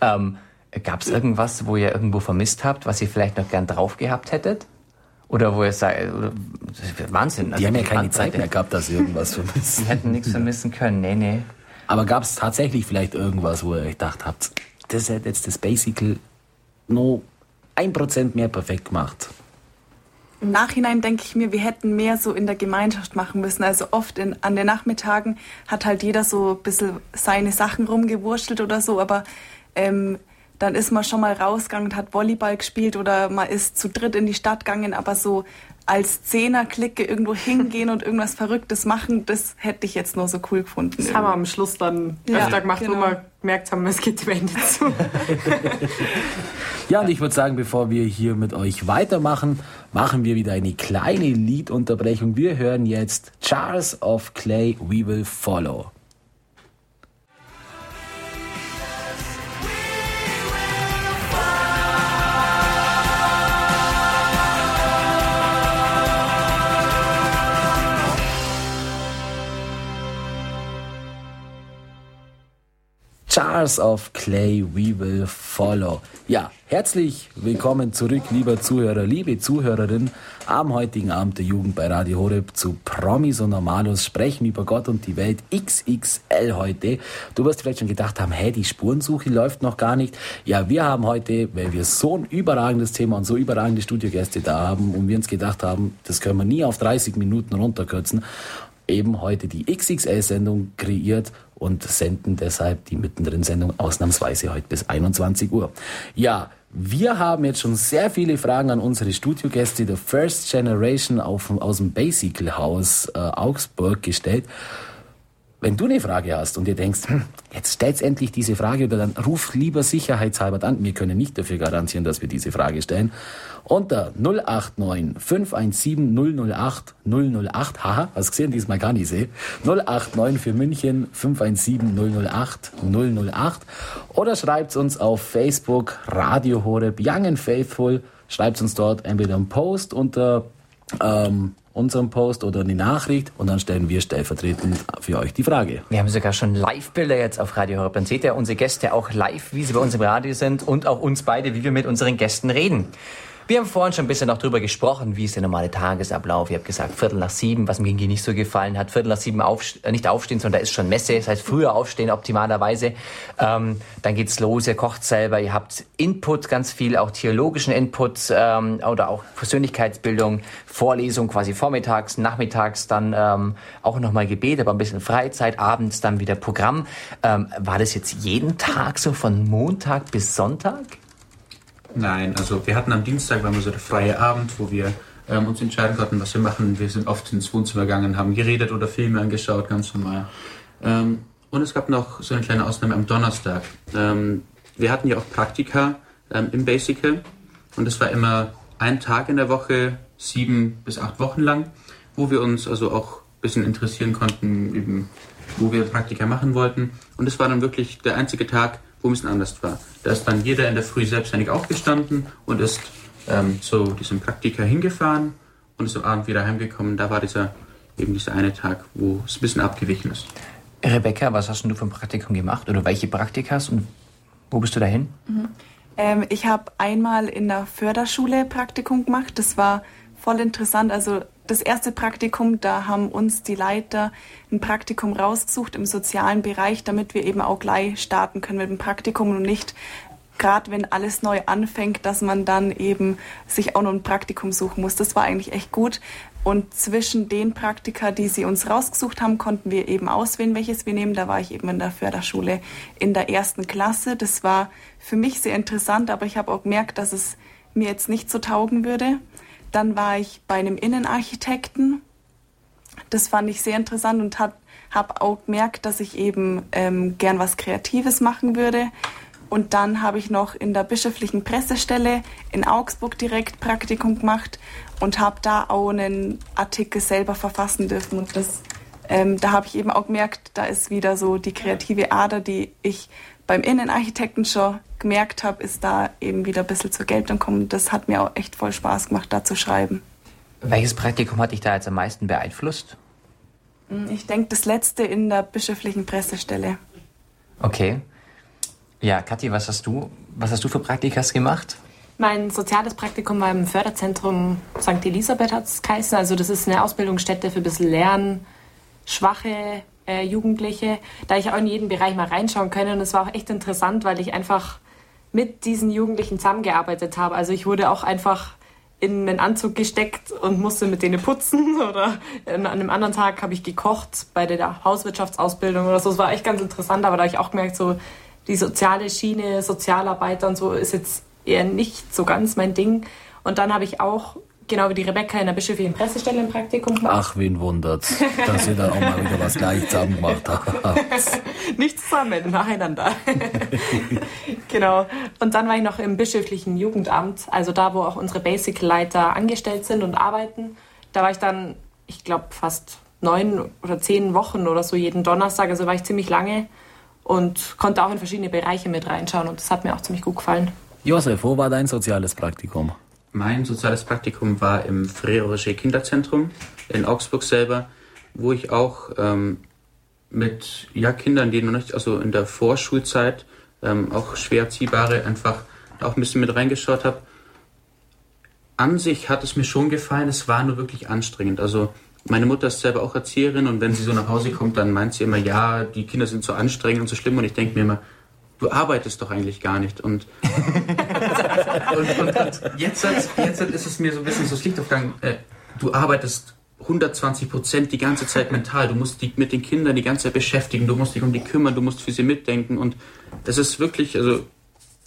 Ähm, Gab es irgendwas, wo ihr irgendwo vermisst habt, was ihr vielleicht noch gern drauf gehabt hättet? Oder wo ihr sagt, Wahnsinn. Also die haben ja keine Zeit mehr gehabt, dass sie irgendwas *laughs* vermissen. Die hätten nichts vermissen können, nee, nee. Aber gab es tatsächlich vielleicht irgendwas, wo ihr euch gedacht habt, das hätte jetzt das Basical nur ein Prozent mehr perfekt gemacht? Im Nachhinein denke ich mir, wir hätten mehr so in der Gemeinschaft machen müssen. Also oft in, an den Nachmittagen hat halt jeder so ein bisschen seine Sachen rumgewurschtelt oder so, aber ähm, dann ist man schon mal rausgegangen und hat Volleyball gespielt oder man ist zu dritt in die Stadt gegangen, aber so als Zehner-Clique irgendwo *laughs* hingehen und irgendwas Verrücktes machen, das hätte ich jetzt nur so cool gefunden. Das irgendwie. haben wir am Schluss dann ja, öfter gemacht, genau. wo wir gemerkt haben, es geht dem Ende zu. *laughs* ja, und ich würde sagen, bevor wir hier mit euch weitermachen, machen wir wieder eine kleine Liedunterbrechung. Wir hören jetzt Charles of Clay, We Will Follow. Stars of Clay, we will follow. Ja, herzlich willkommen zurück, lieber Zuhörer, liebe Zuhörerin, am heutigen Abend der Jugend bei Radio Horeb zu Promis und Normalos sprechen über Gott und die Welt XXL heute. Du wirst vielleicht schon gedacht haben, hey, die Spurensuche läuft noch gar nicht. Ja, wir haben heute, weil wir so ein überragendes Thema und so überragende Studiogäste da haben und wir uns gedacht haben, das können wir nie auf 30 Minuten runterkürzen, eben heute die XXL-Sendung kreiert und senden deshalb die Mittendrin-Sendung ausnahmsweise heute bis 21 Uhr. Ja, wir haben jetzt schon sehr viele Fragen an unsere Studiogäste der First Generation auf, aus dem Basical House äh, Augsburg gestellt. Wenn du eine Frage hast und dir denkst, hm, jetzt stellst endlich diese Frage oder dann ruf lieber sicherheitshalber an. Wir können nicht dafür garantieren, dass wir diese Frage stellen. Unter 089 517 008 008, haha, hast gesehen, diesmal kann ich sie. 089 für München 517 008 008 oder schreibt uns auf Facebook Radio Horeb Young and Faithful. Schreibt uns dort entweder einen Post unter ähm, unserem Post oder eine Nachricht und dann stellen wir stellvertretend für euch die Frage. Wir haben sogar schon Live-Bilder jetzt auf Radio Horeb. Dann seht ihr unsere Gäste auch live, wie sie bei uns im Radio sind und auch uns beide, wie wir mit unseren Gästen reden. Wir haben vorhin schon ein bisschen noch drüber gesprochen, wie ist der normale Tagesablauf. Ich habe gesagt, Viertel nach sieben, was mir irgendwie nicht so gefallen hat. Viertel nach sieben auf, äh, nicht aufstehen, sondern da ist schon Messe. Das heißt, früher aufstehen optimalerweise. Ähm, dann geht's los, ihr kocht selber, ihr habt Input, ganz viel, auch theologischen Input ähm, oder auch Persönlichkeitsbildung, Vorlesung quasi vormittags, nachmittags, dann ähm, auch nochmal Gebet, aber ein bisschen Freizeit, abends dann wieder Programm. Ähm, war das jetzt jeden Tag so von Montag bis Sonntag? Nein, also wir hatten am Dienstag war immer so der freie Abend, wo wir ähm, uns entscheiden konnten, was wir machen. Wir sind oft ins Wohnzimmer gegangen, haben geredet oder Filme angeschaut, ganz normal. Ähm, und es gab noch so eine kleine Ausnahme am Donnerstag. Ähm, wir hatten ja auch Praktika ähm, im Basical und es war immer ein Tag in der Woche, sieben bis acht Wochen lang, wo wir uns also auch ein bisschen interessieren konnten, eben, wo wir Praktika machen wollten. Und es war dann wirklich der einzige Tag, wo ein bisschen anders war. Da ist dann jeder in der Früh selbstständig aufgestanden und ist ähm, zu diesem Praktika hingefahren und ist am Abend wieder heimgekommen. Da war dieser eben dieser eine Tag, wo es ein bisschen abgewichen ist. Rebecca, was hast du für ein Praktikum gemacht oder welche Praktikas und wo bist du dahin? Mhm. Ähm, ich habe einmal in der Förderschule Praktikum gemacht. Das war voll interessant. Also das erste Praktikum, da haben uns die Leiter ein Praktikum rausgesucht im sozialen Bereich, damit wir eben auch gleich starten können mit dem Praktikum und nicht gerade wenn alles neu anfängt, dass man dann eben sich auch noch ein Praktikum suchen muss. Das war eigentlich echt gut. Und zwischen den Praktika, die sie uns rausgesucht haben, konnten wir eben auswählen, welches wir nehmen. Da war ich eben in der Förderschule in der ersten Klasse. Das war für mich sehr interessant, aber ich habe auch gemerkt, dass es mir jetzt nicht so taugen würde. Dann war ich bei einem Innenarchitekten. Das fand ich sehr interessant und habe auch gemerkt, dass ich eben ähm, gern was Kreatives machen würde. Und dann habe ich noch in der bischöflichen Pressestelle in Augsburg direkt Praktikum gemacht und habe da auch einen Artikel selber verfassen dürfen. Und das, ähm, da habe ich eben auch gemerkt, da ist wieder so die kreative Ader, die ich beim Innenarchitekten schon gemerkt habe, ist da eben wieder ein bisschen zur Geltung kommen. Das hat mir auch echt voll Spaß gemacht, da zu schreiben. Welches Praktikum hat dich da jetzt am meisten beeinflusst? Hm, ich denke, das letzte in der bischöflichen Pressestelle. Okay. Ja, Kathi, was hast du, was hast du für Praktikas gemacht? Mein soziales Praktikum war im Förderzentrum St. Elisabeth hat es geheißen. Also das ist eine Ausbildungsstätte für ein bisschen Lernen, schwache äh, Jugendliche, da ich auch in jeden Bereich mal reinschauen können. Und es war auch echt interessant, weil ich einfach mit diesen Jugendlichen zusammengearbeitet habe. Also ich wurde auch einfach in einen Anzug gesteckt und musste mit denen putzen *laughs* oder an einem anderen Tag habe ich gekocht bei der Hauswirtschaftsausbildung oder so. Es war echt ganz interessant, aber da habe ich auch gemerkt, so die soziale Schiene, Sozialarbeiter und so ist jetzt eher nicht so ganz mein Ding. Und dann habe ich auch genau wie die Rebecca in der bischöflichen Pressestelle im Praktikum gemacht. Ach, wen wundert's, dass ihr dann auch mal wieder was gleich zusammen gemacht habt. *laughs* Nicht zusammen, nacheinander. *laughs* genau. Und dann war ich noch im bischöflichen Jugendamt, also da, wo auch unsere Basic-Leiter angestellt sind und arbeiten. Da war ich dann, ich glaube, fast neun oder zehn Wochen oder so jeden Donnerstag. Also war ich ziemlich lange und konnte auch in verschiedene Bereiche mit reinschauen und das hat mir auch ziemlich gut gefallen. Josef, wo war dein soziales Praktikum? Mein soziales Praktikum war im Frère Roger Kinderzentrum in Augsburg selber, wo ich auch ähm, mit ja, Kindern, die noch nicht, also in der Vorschulzeit, ähm, auch schwer erziehbare, einfach auch ein bisschen mit reingeschaut habe. An sich hat es mir schon gefallen, es war nur wirklich anstrengend. Also meine Mutter ist selber auch Erzieherin und wenn sie so nach Hause kommt, dann meint sie immer, ja, die Kinder sind so anstrengend und so schlimm und ich denke mir immer, du arbeitest doch eigentlich gar nicht. Und, *laughs* und, und, und, jetzt, jetzt ist es mir so ein bisschen so das Licht aufgegangen, äh, du arbeitest 120 Prozent die ganze Zeit mental. Du musst dich mit den Kindern die ganze Zeit beschäftigen, du musst dich um die kümmern, du musst für sie mitdenken. Und es ist wirklich, also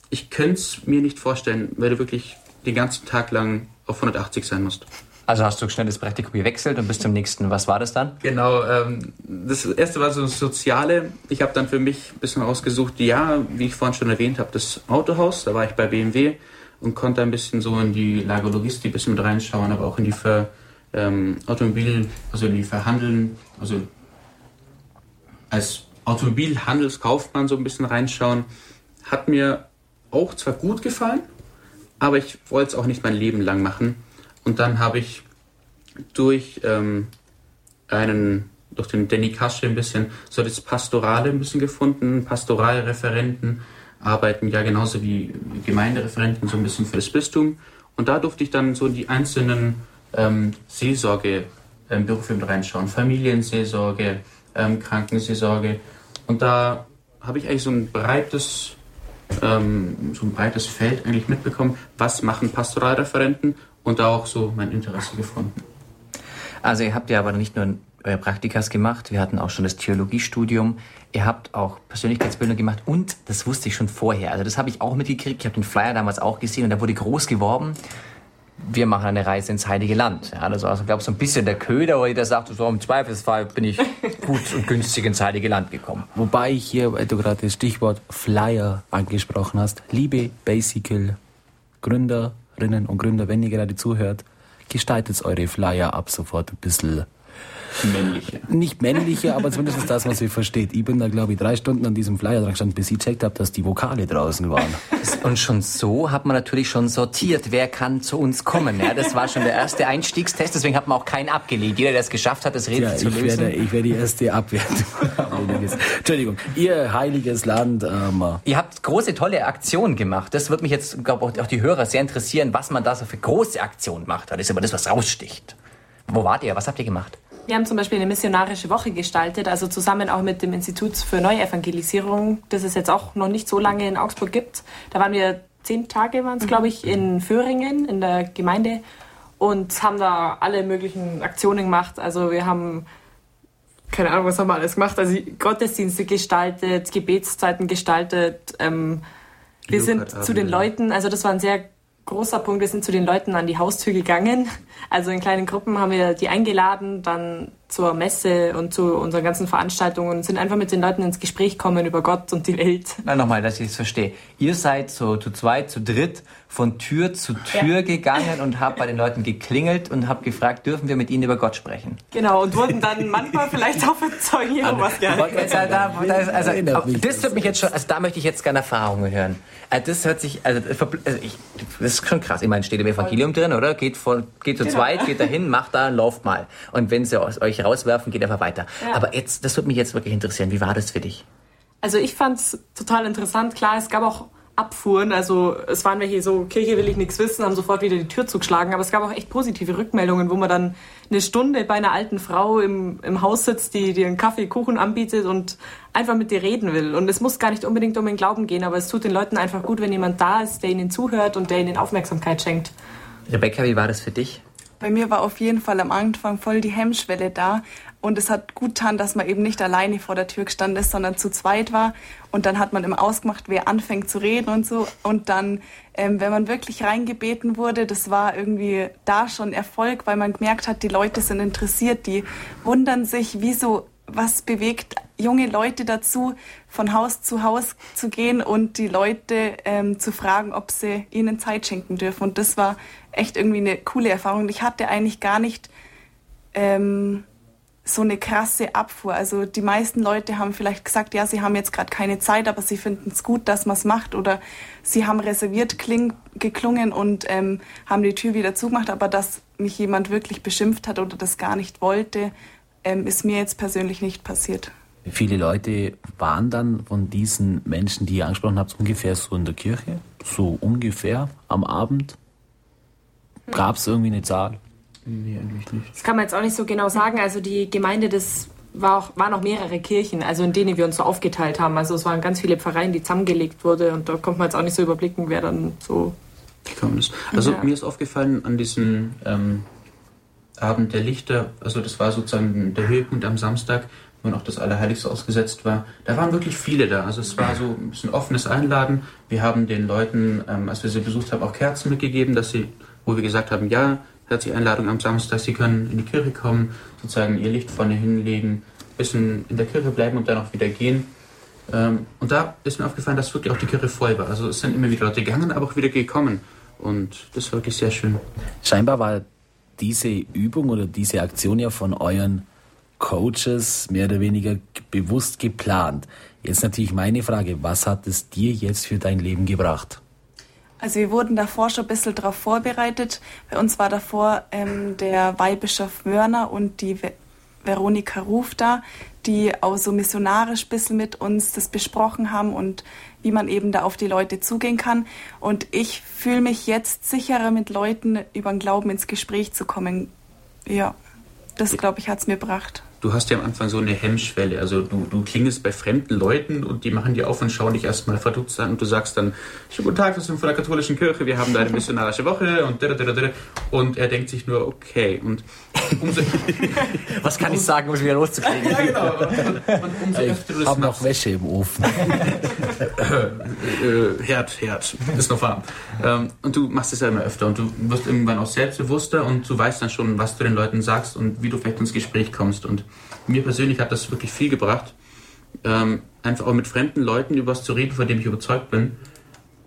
ich könnte es mir nicht vorstellen, weil du wirklich den ganzen Tag lang auf 180 sein musst. Also hast du schnell das Praktikum gewechselt und bis zum nächsten. Was war das dann? Genau, ähm, das erste war so das Soziale. Ich habe dann für mich ein bisschen ausgesucht, ja, wie ich vorhin schon erwähnt habe, das Autohaus. Da war ich bei BMW und konnte ein bisschen so in die Lagerlogistik ein bisschen mit reinschauen, aber auch in die Ver, ähm, Automobil, also in die Verhandeln, also als Automobilhandelskaufmann so ein bisschen reinschauen. Hat mir auch zwar gut gefallen, aber ich wollte es auch nicht mein Leben lang machen. Und dann habe ich durch ähm, einen, durch den Danny Kasche ein bisschen so das Pastorale ein bisschen gefunden. Pastoralreferenten arbeiten ja genauso wie Gemeindereferenten so ein bisschen für das Bistum. Und da durfte ich dann so die einzelnen ähm, Seelsorgeberufe mit reinschauen. Familienseelsorge, ähm, Krankenseelsorge. Und da habe ich eigentlich so ein breites ähm, so ein breites Feld eigentlich mitbekommen, was machen Pastoralreferenten und da auch so mein Interesse gefunden. Also ihr habt ja aber nicht nur euer Praktikas gemacht, wir hatten auch schon das Theologiestudium, ihr habt auch Persönlichkeitsbildung gemacht und das wusste ich schon vorher. Also das habe ich auch mitgekriegt, ich habe den Flyer damals auch gesehen und da wurde groß geworben, wir machen eine Reise ins Heilige Land. Ja, das war, also, glaube ich, so ein bisschen der Köder, wo jeder sagt, so im Zweifelsfall bin ich gut und günstig ins Heilige Land gekommen. Wobei ich hier, weil du gerade das Stichwort Flyer angesprochen hast, liebe Basical Gründerinnen und Gründer, wenn ihr gerade zuhört, gestaltet eure Flyer ab sofort ein bisschen Männliche. Nicht männliche, aber zumindest das, was ihr versteht. Ich bin da, glaube ich, drei Stunden an diesem Flyer dran gestanden, bis ich checkt habe, dass die Vokale draußen waren. Und schon so hat man natürlich schon sortiert, wer kann zu uns kommen. Ja, das war schon der erste Einstiegstest, deswegen hat man auch keinen abgelehnt. Jeder, der es geschafft hat, das Rätsel ja, zu lösen. Werde, ich werde die erste Abwertung. Entschuldigung, ihr heiliges Land. Ähm, ihr habt große, tolle Aktionen gemacht. Das wird mich jetzt, glaube ich, auch die Hörer sehr interessieren, was man da so für große Aktionen macht. Das ist aber das, was raussticht. Wo wart ihr? Was habt ihr gemacht? Wir haben zum Beispiel eine missionarische Woche gestaltet, also zusammen auch mit dem Institut für Neuevangelisierung, das es jetzt auch noch nicht so lange in Augsburg gibt. Da waren wir zehn Tage, waren es, glaube ich, in Föhringen, in der Gemeinde und haben da alle möglichen Aktionen gemacht. Also wir haben keine Ahnung, was haben wir alles gemacht? Also Gottesdienste gestaltet, Gebetszeiten gestaltet. Ähm, wir sind zu den Leuten, also das war ein sehr großer Punkt, wir sind zu den Leuten an die Haustür gegangen. Also in kleinen Gruppen haben wir die eingeladen, dann zur Messe und zu unseren ganzen Veranstaltungen und sind einfach mit den Leuten ins Gespräch kommen über Gott und die Welt. Na nochmal, dass ich es verstehe. Ihr seid so zu zweit, zu dritt von Tür zu Tür ja. gegangen und habt bei den Leuten geklingelt und habt gefragt, dürfen wir mit ihnen über Gott sprechen? Genau, und wurden dann manchmal vielleicht auch für Zeugen Jehovas gerne. Also, also, das wird mich jetzt schon, also da möchte ich jetzt gerne Erfahrungen hören. Also das hört sich, also, also ich, das ist schon krass. Ich meine, steht im Evangelium drin, oder? Geht, von, geht zu genau. zweit, geht dahin, macht da, lauft mal. Und wenn sie euch rauswerfen, geht einfach weiter. Ja. Aber jetzt, das würde mich jetzt wirklich interessieren. Wie war das für dich? Also ich fand es total interessant. Klar, es gab auch Abfuhren. Also es waren welche so, Kirche will ich nichts wissen, haben sofort wieder die Tür zugeschlagen. Aber es gab auch echt positive Rückmeldungen, wo man dann eine Stunde bei einer alten Frau im, im Haus sitzt, die dir einen Kaffee, Kuchen anbietet und einfach mit dir reden will. Und es muss gar nicht unbedingt um den Glauben gehen, aber es tut den Leuten einfach gut, wenn jemand da ist, der ihnen zuhört und der ihnen Aufmerksamkeit schenkt. Rebecca, wie war das für dich? Bei mir war auf jeden Fall am Anfang voll die Hemmschwelle da. Und es hat gut getan, dass man eben nicht alleine vor der Tür gestanden ist, sondern zu zweit war. Und dann hat man immer ausgemacht, wer anfängt zu reden und so. Und dann, ähm, wenn man wirklich reingebeten wurde, das war irgendwie da schon Erfolg, weil man gemerkt hat, die Leute sind interessiert, die wundern sich, wieso, was bewegt junge Leute dazu, von Haus zu Haus zu gehen und die Leute ähm, zu fragen, ob sie ihnen Zeit schenken dürfen. Und das war echt irgendwie eine coole Erfahrung. Ich hatte eigentlich gar nicht ähm, so eine krasse Abfuhr. Also die meisten Leute haben vielleicht gesagt, ja, sie haben jetzt gerade keine Zeit, aber sie finden es gut, dass man es macht. Oder sie haben reserviert kling, geklungen und ähm, haben die Tür wieder zugemacht. Aber dass mich jemand wirklich beschimpft hat oder das gar nicht wollte, ähm, ist mir jetzt persönlich nicht passiert. Wie viele Leute waren dann von diesen Menschen, die ihr angesprochen habt, ungefähr so in der Kirche? So ungefähr am Abend? Gab es irgendwie eine Zahl? Nee, eigentlich nicht. Das kann man jetzt auch nicht so genau sagen. Also die Gemeinde, das war auch, waren auch mehrere Kirchen, also in denen wir uns so aufgeteilt haben. Also es waren ganz viele Pfarreien, die zusammengelegt wurden und da konnte man jetzt auch nicht so überblicken, wer dann so. Also ja. mir ist aufgefallen an diesem ähm, Abend der Lichter, also das war sozusagen der Höhepunkt am Samstag, wo noch das Allerheiligste ausgesetzt war. Da waren wirklich viele da. Also es war so ein bisschen offenes Einladen. Wir haben den Leuten, ähm, als wir sie besucht haben, auch Kerzen mitgegeben, dass sie, wo wir gesagt haben, ja, herzliche Einladung am Samstag. Sie können in die Kirche kommen, sozusagen ihr Licht vorne hinlegen, bisschen in der Kirche bleiben und dann auch wieder gehen. Ähm, und da ist mir aufgefallen, dass wirklich auch die Kirche voll war. Also es sind immer wieder Leute gegangen, aber auch wieder gekommen. Und das war wirklich sehr schön. Scheinbar war diese Übung oder diese Aktion ja von euren Coaches mehr oder weniger bewusst geplant. Jetzt natürlich meine Frage, was hat es dir jetzt für dein Leben gebracht? Also wir wurden davor schon ein bisschen darauf vorbereitet. Bei uns war davor ähm, der Weihbischof Mörner und die Ve Veronika Ruf da, die auch so missionarisch ein bisschen mit uns das besprochen haben und wie man eben da auf die Leute zugehen kann. Und ich fühle mich jetzt sicherer, mit Leuten über den Glauben ins Gespräch zu kommen. Ja, das glaube ich hat es mir gebracht du hast ja am Anfang so eine Hemmschwelle. Also du, du klingelst bei fremden Leuten und die machen dir auf und schauen dich erstmal verdutzt an und du sagst dann, schönen guten Tag, wir sind von der katholischen Kirche, wir haben da eine missionarische Woche und und er denkt sich nur, okay. Und umso *laughs* Was kann ich sagen, um es wieder loszukriegen? ja, genau. Und, und umso öfter du das noch Wäsche im Ofen. *laughs* äh, Herd, Herd, ist noch warm. Ähm, und du machst es ja immer öfter und du wirst irgendwann auch selbstbewusster und du weißt dann schon, was du den Leuten sagst und wie du vielleicht ins Gespräch kommst und mir persönlich hat das wirklich viel gebracht, ähm, einfach auch mit fremden Leuten über was zu reden, von dem ich überzeugt bin.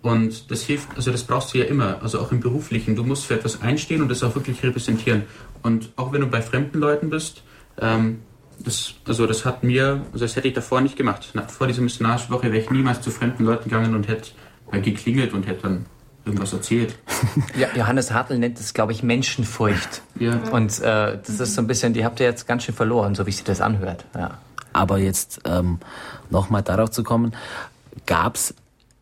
Und das hilft, also das brauchst du ja immer, also auch im Beruflichen. Du musst für etwas einstehen und das auch wirklich repräsentieren. Und auch wenn du bei fremden Leuten bist, ähm, das, also das hat mir, also das hätte ich davor nicht gemacht. Vor dieser missionarischen Woche wäre ich niemals zu fremden Leuten gegangen und hätte geklingelt und hätte dann irgendwas erzählt. *laughs* Ja, Johannes Hartl nennt es, glaube ich, Menschenfurcht. Ja. Und äh, das ist so ein bisschen, die habt ihr jetzt ganz schön verloren, so wie sich das anhört. Ja. Aber jetzt ähm, nochmal darauf zu kommen, gab es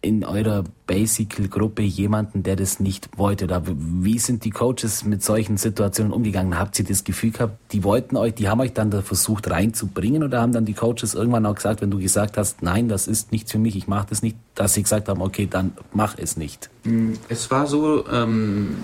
in eurer Basical-Gruppe jemanden, der das nicht wollte? Oder wie sind die Coaches mit solchen Situationen umgegangen? Habt ihr das Gefühl gehabt, die wollten euch, die haben euch dann da versucht reinzubringen oder haben dann die Coaches irgendwann auch gesagt, wenn du gesagt hast, nein, das ist nichts für mich, ich mache das nicht, dass sie gesagt haben, okay, dann mach es nicht? Mm, es war so, ähm,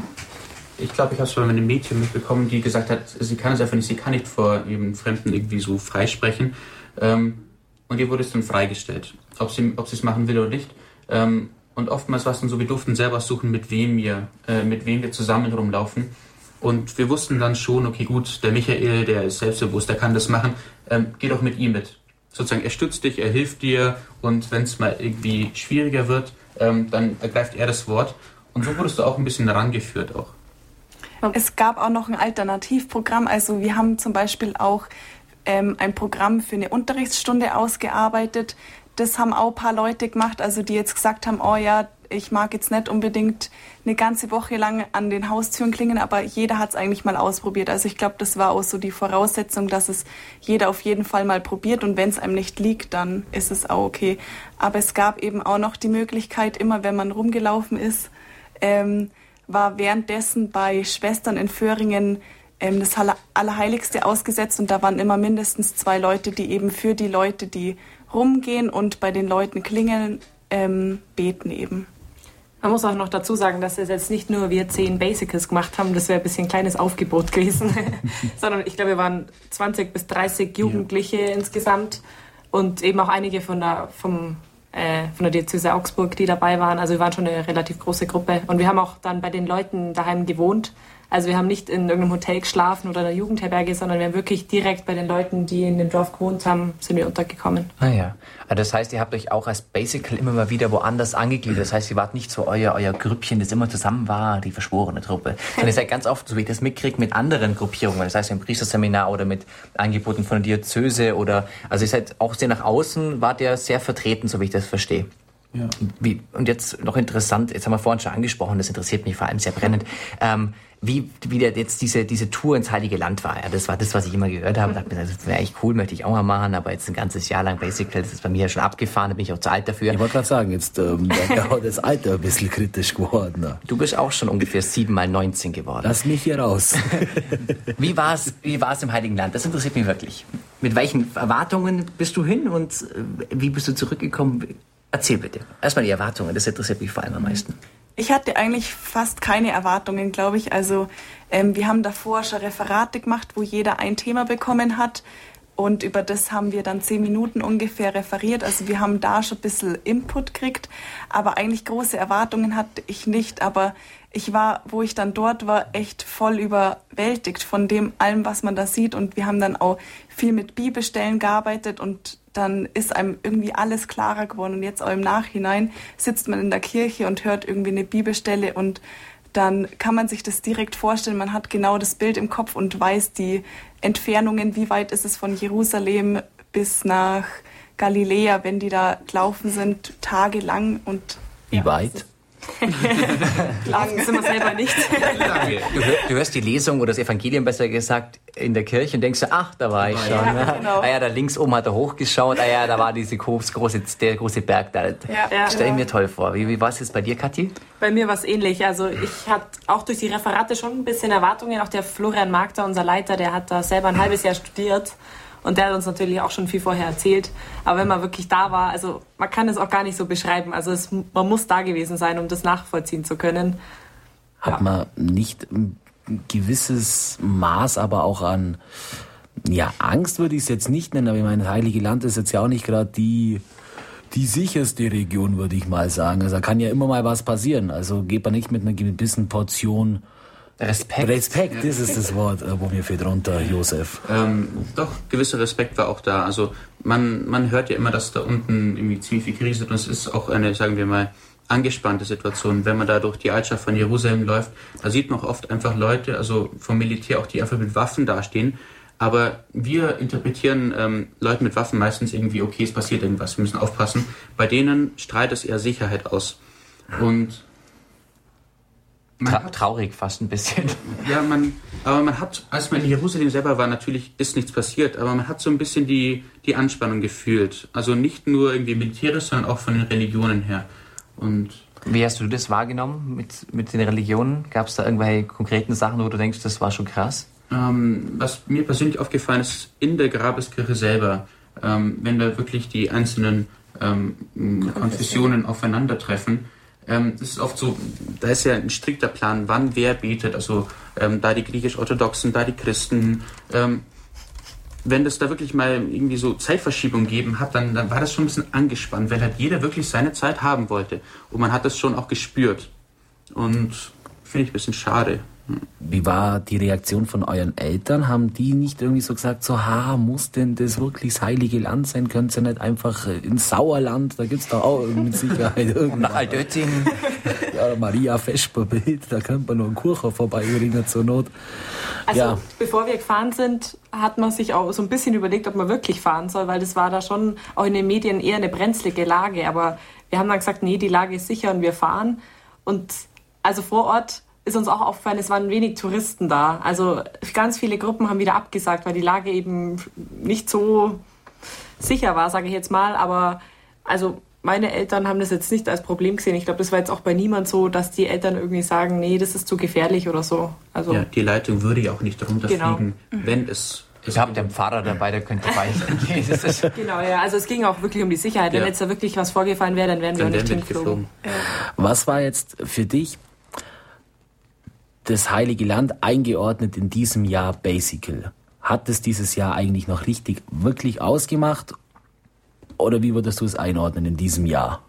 ich glaube, ich habe es von einem Mädchen mitbekommen, die gesagt hat, sie kann es einfach nicht, sie kann nicht vor ihrem Fremden irgendwie so freisprechen. Ähm, und ihr wurde es dann freigestellt, ob sie ob es machen will oder nicht. Ähm, und oftmals war es dann so, wir durften selber suchen, mit wem wir, äh, mit wem wir zusammen rumlaufen. Und wir wussten dann schon, okay, gut, der Michael, der ist selbstbewusst, der kann das machen, ähm, geh doch mit ihm mit. Sozusagen, er stützt dich, er hilft dir und wenn es mal irgendwie schwieriger wird, ähm, dann ergreift er das Wort. Und so wurdest du auch ein bisschen herangeführt auch. Es gab auch noch ein Alternativprogramm. Also wir haben zum Beispiel auch ähm, ein Programm für eine Unterrichtsstunde ausgearbeitet das haben auch ein paar Leute gemacht, also die jetzt gesagt haben, oh ja, ich mag jetzt nicht unbedingt eine ganze Woche lang an den Haustüren klingen, aber jeder hat es eigentlich mal ausprobiert. Also ich glaube, das war auch so die Voraussetzung, dass es jeder auf jeden Fall mal probiert und wenn es einem nicht liegt, dann ist es auch okay. Aber es gab eben auch noch die Möglichkeit, immer wenn man rumgelaufen ist, ähm, war währenddessen bei Schwestern in Föhringen ähm, das Allerheiligste ausgesetzt und da waren immer mindestens zwei Leute, die eben für die Leute, die rumgehen und bei den Leuten klingeln, ähm, beten eben. Man muss auch noch dazu sagen, dass es jetzt nicht nur wir zehn Basicals gemacht haben, das wäre ein bisschen ein kleines Aufgebot gewesen, *laughs* sondern ich glaube, wir waren 20 bis 30 Jugendliche ja. insgesamt und eben auch einige von der, vom, äh, von der Diözese Augsburg, die dabei waren. Also wir waren schon eine relativ große Gruppe und wir haben auch dann bei den Leuten daheim gewohnt. Also wir haben nicht in irgendeinem Hotel geschlafen oder in einer Jugendherberge, sondern wir haben wirklich direkt bei den Leuten, die in dem Dorf gewohnt haben, sind wir untergekommen. Ah ja. Also das heißt, ihr habt euch auch als Basical immer mal wieder woanders angegliedert. Das heißt, ihr wart nicht so euer, euer Grüppchen, das immer zusammen war, die verschworene Truppe. Sondern ihr seid ganz oft, so wie ich das mitkriege, mit anderen Gruppierungen. Das heißt, im Priesterseminar oder mit Angeboten von der Diözese oder, also ihr seid auch sehr nach außen, wart ihr sehr vertreten, so wie ich das verstehe. Ja. Wie, und jetzt noch interessant, jetzt haben wir vorhin schon angesprochen, das interessiert mich vor allem sehr brennend. Ähm, wie, wie der jetzt diese, diese Tour ins Heilige Land war. Ja, das war das, was ich immer gehört habe. dachte mir, das wäre echt cool, möchte ich auch mal machen, aber jetzt ein ganzes Jahr lang Basically, das ist bei mir ja schon abgefahren, da bin ich auch zu alt dafür. Ich wollte gerade sagen, jetzt ähm, da das Alter ein bisschen kritisch geworden. Ne? Du bist auch schon ungefähr sieben mal 19 geworden. Lass mich hier raus. *laughs* wie war es wie war's im Heiligen Land? Das interessiert mich wirklich. Mit welchen Erwartungen bist du hin und äh, wie bist du zurückgekommen? Erzähl bitte. Erstmal die Erwartungen, das interessiert mich vor allem am meisten. Ich hatte eigentlich fast keine Erwartungen, glaube ich. Also ähm, wir haben davor schon Referate gemacht, wo jeder ein Thema bekommen hat. Und über das haben wir dann zehn Minuten ungefähr referiert. Also wir haben da schon ein bisschen Input gekriegt. Aber eigentlich große Erwartungen hatte ich nicht. Aber ich war, wo ich dann dort war, echt voll überwältigt von dem allem, was man da sieht. Und wir haben dann auch viel mit Bibelstellen gearbeitet und dann ist einem irgendwie alles klarer geworden. Und jetzt auch im Nachhinein sitzt man in der Kirche und hört irgendwie eine Bibelstelle und dann kann man sich das direkt vorstellen. Man hat genau das Bild im Kopf und weiß die Entfernungen, wie weit ist es von Jerusalem bis nach Galiläa, wenn die da gelaufen sind, tagelang und wie ja, weit? *laughs* Lang sind wir selber nicht. *laughs* Du, du, hörst die Lesung oder das Evangelium besser gesagt in der Kirche und denkst dir, ach, da war ich schon. Ja, ne? genau. Ah ja, da links oben hat er hochgeschaut, ah ja, da war diese große, der große Berg da. Ja, Stell ich mir toll vor. Wie, wie war es jetzt bei dir, Kathi? Bei mir war es ähnlich. Also ich hatte auch durch die Referate schon ein bisschen Erwartungen. Auch der Florian Magda, unser Leiter, der hat da selber ein halbes Jahr studiert. Und der hat uns natürlich auch schon viel vorher erzählt. Aber wenn man wirklich da war, also man kann es auch gar nicht so beschreiben. Also es, man muss da gewesen sein, um das nachvollziehen zu können. Hat ja. man nicht ein gewisses Maß aber auch an, ja, Angst würde ich es jetzt nicht nennen, aber ich meine, das Heilige Land ist jetzt ja auch nicht gerade die, die sicherste Region, würde ich mal sagen. Also da kann ja immer mal was passieren. Also geht man nicht mit einer gewissen Portion Respekt. Respekt, das ist das Wort, äh, wo mir fehlt runter, Josef. Ähm, doch, gewisser Respekt war auch da. Also man, man hört ja immer, dass da unten irgendwie ziemlich viel Krise ist und es ist auch eine, sagen wir mal, angespannte Situation. Wenn man da durch die Altstadt von Jerusalem läuft, da sieht man auch oft einfach Leute, also vom Militär auch, die einfach mit Waffen dastehen. Aber wir interpretieren ähm, Leute mit Waffen meistens irgendwie, okay, es passiert irgendwas, wir müssen aufpassen. Bei denen strahlt es eher Sicherheit aus. Und Tra traurig fast ein bisschen. Ja, man, aber man hat, als man in Jerusalem selber war, natürlich ist nichts passiert, aber man hat so ein bisschen die, die Anspannung gefühlt. Also nicht nur irgendwie militärisch, sondern auch von den Religionen her. Und Wie hast du das wahrgenommen mit, mit den Religionen? Gab es da irgendwelche konkreten Sachen, wo du denkst, das war schon krass? Ähm, was mir persönlich aufgefallen ist, in der Grabeskirche selber, ähm, wenn da wirklich die einzelnen ähm, Konfessionen aufeinandertreffen, ähm, das ist oft so, da ist ja ein strikter Plan, wann wer betet. Also ähm, da die griechisch-orthodoxen, da die Christen. Ähm, wenn das da wirklich mal irgendwie so Zeitverschiebung gegeben hat, dann, dann war das schon ein bisschen angespannt, weil halt jeder wirklich seine Zeit haben wollte. Und man hat das schon auch gespürt. Und finde ich ein bisschen schade. Wie war die Reaktion von euren Eltern? Haben die nicht irgendwie so gesagt, so, ha, muss denn das wirklich das heilige Land sein? Könnt ihr nicht einfach ins Sauerland, da gibt es doch auch mit Sicherheit *laughs* irgendwas. Nach Altötting. *laughs* ja, Maria Vesperbild, da könnte man nur einen Kurcher vorbeibringen zur Not. Also, ja. bevor wir gefahren sind, hat man sich auch so ein bisschen überlegt, ob man wirklich fahren soll, weil das war da schon auch in den Medien eher eine brenzlige Lage. Aber wir haben dann gesagt, nee, die Lage ist sicher und wir fahren. Und also vor Ort ist uns auch aufgefallen, es waren wenig Touristen da. Also ganz viele Gruppen haben wieder abgesagt, weil die Lage eben nicht so sicher war, sage ich jetzt mal. Aber also meine Eltern haben das jetzt nicht als Problem gesehen. Ich glaube, das war jetzt auch bei niemand so, dass die Eltern irgendwie sagen, nee, das ist zu gefährlich oder so. Also ja, die Leitung würde ja auch nicht runterfliegen, genau. wenn es ich habe den Fahrer dabei, der könnte *laughs* beichten. *laughs* genau, ja. Also es ging auch wirklich um die Sicherheit. Wenn jetzt da wirklich was vorgefallen wäre, dann wären dann wir auch nicht hingeflogen. Ja. Was war jetzt für dich das Heilige Land eingeordnet in diesem Jahr Basical? Hat es dieses Jahr eigentlich noch richtig wirklich ausgemacht? Oder wie würdest du es einordnen in diesem Jahr?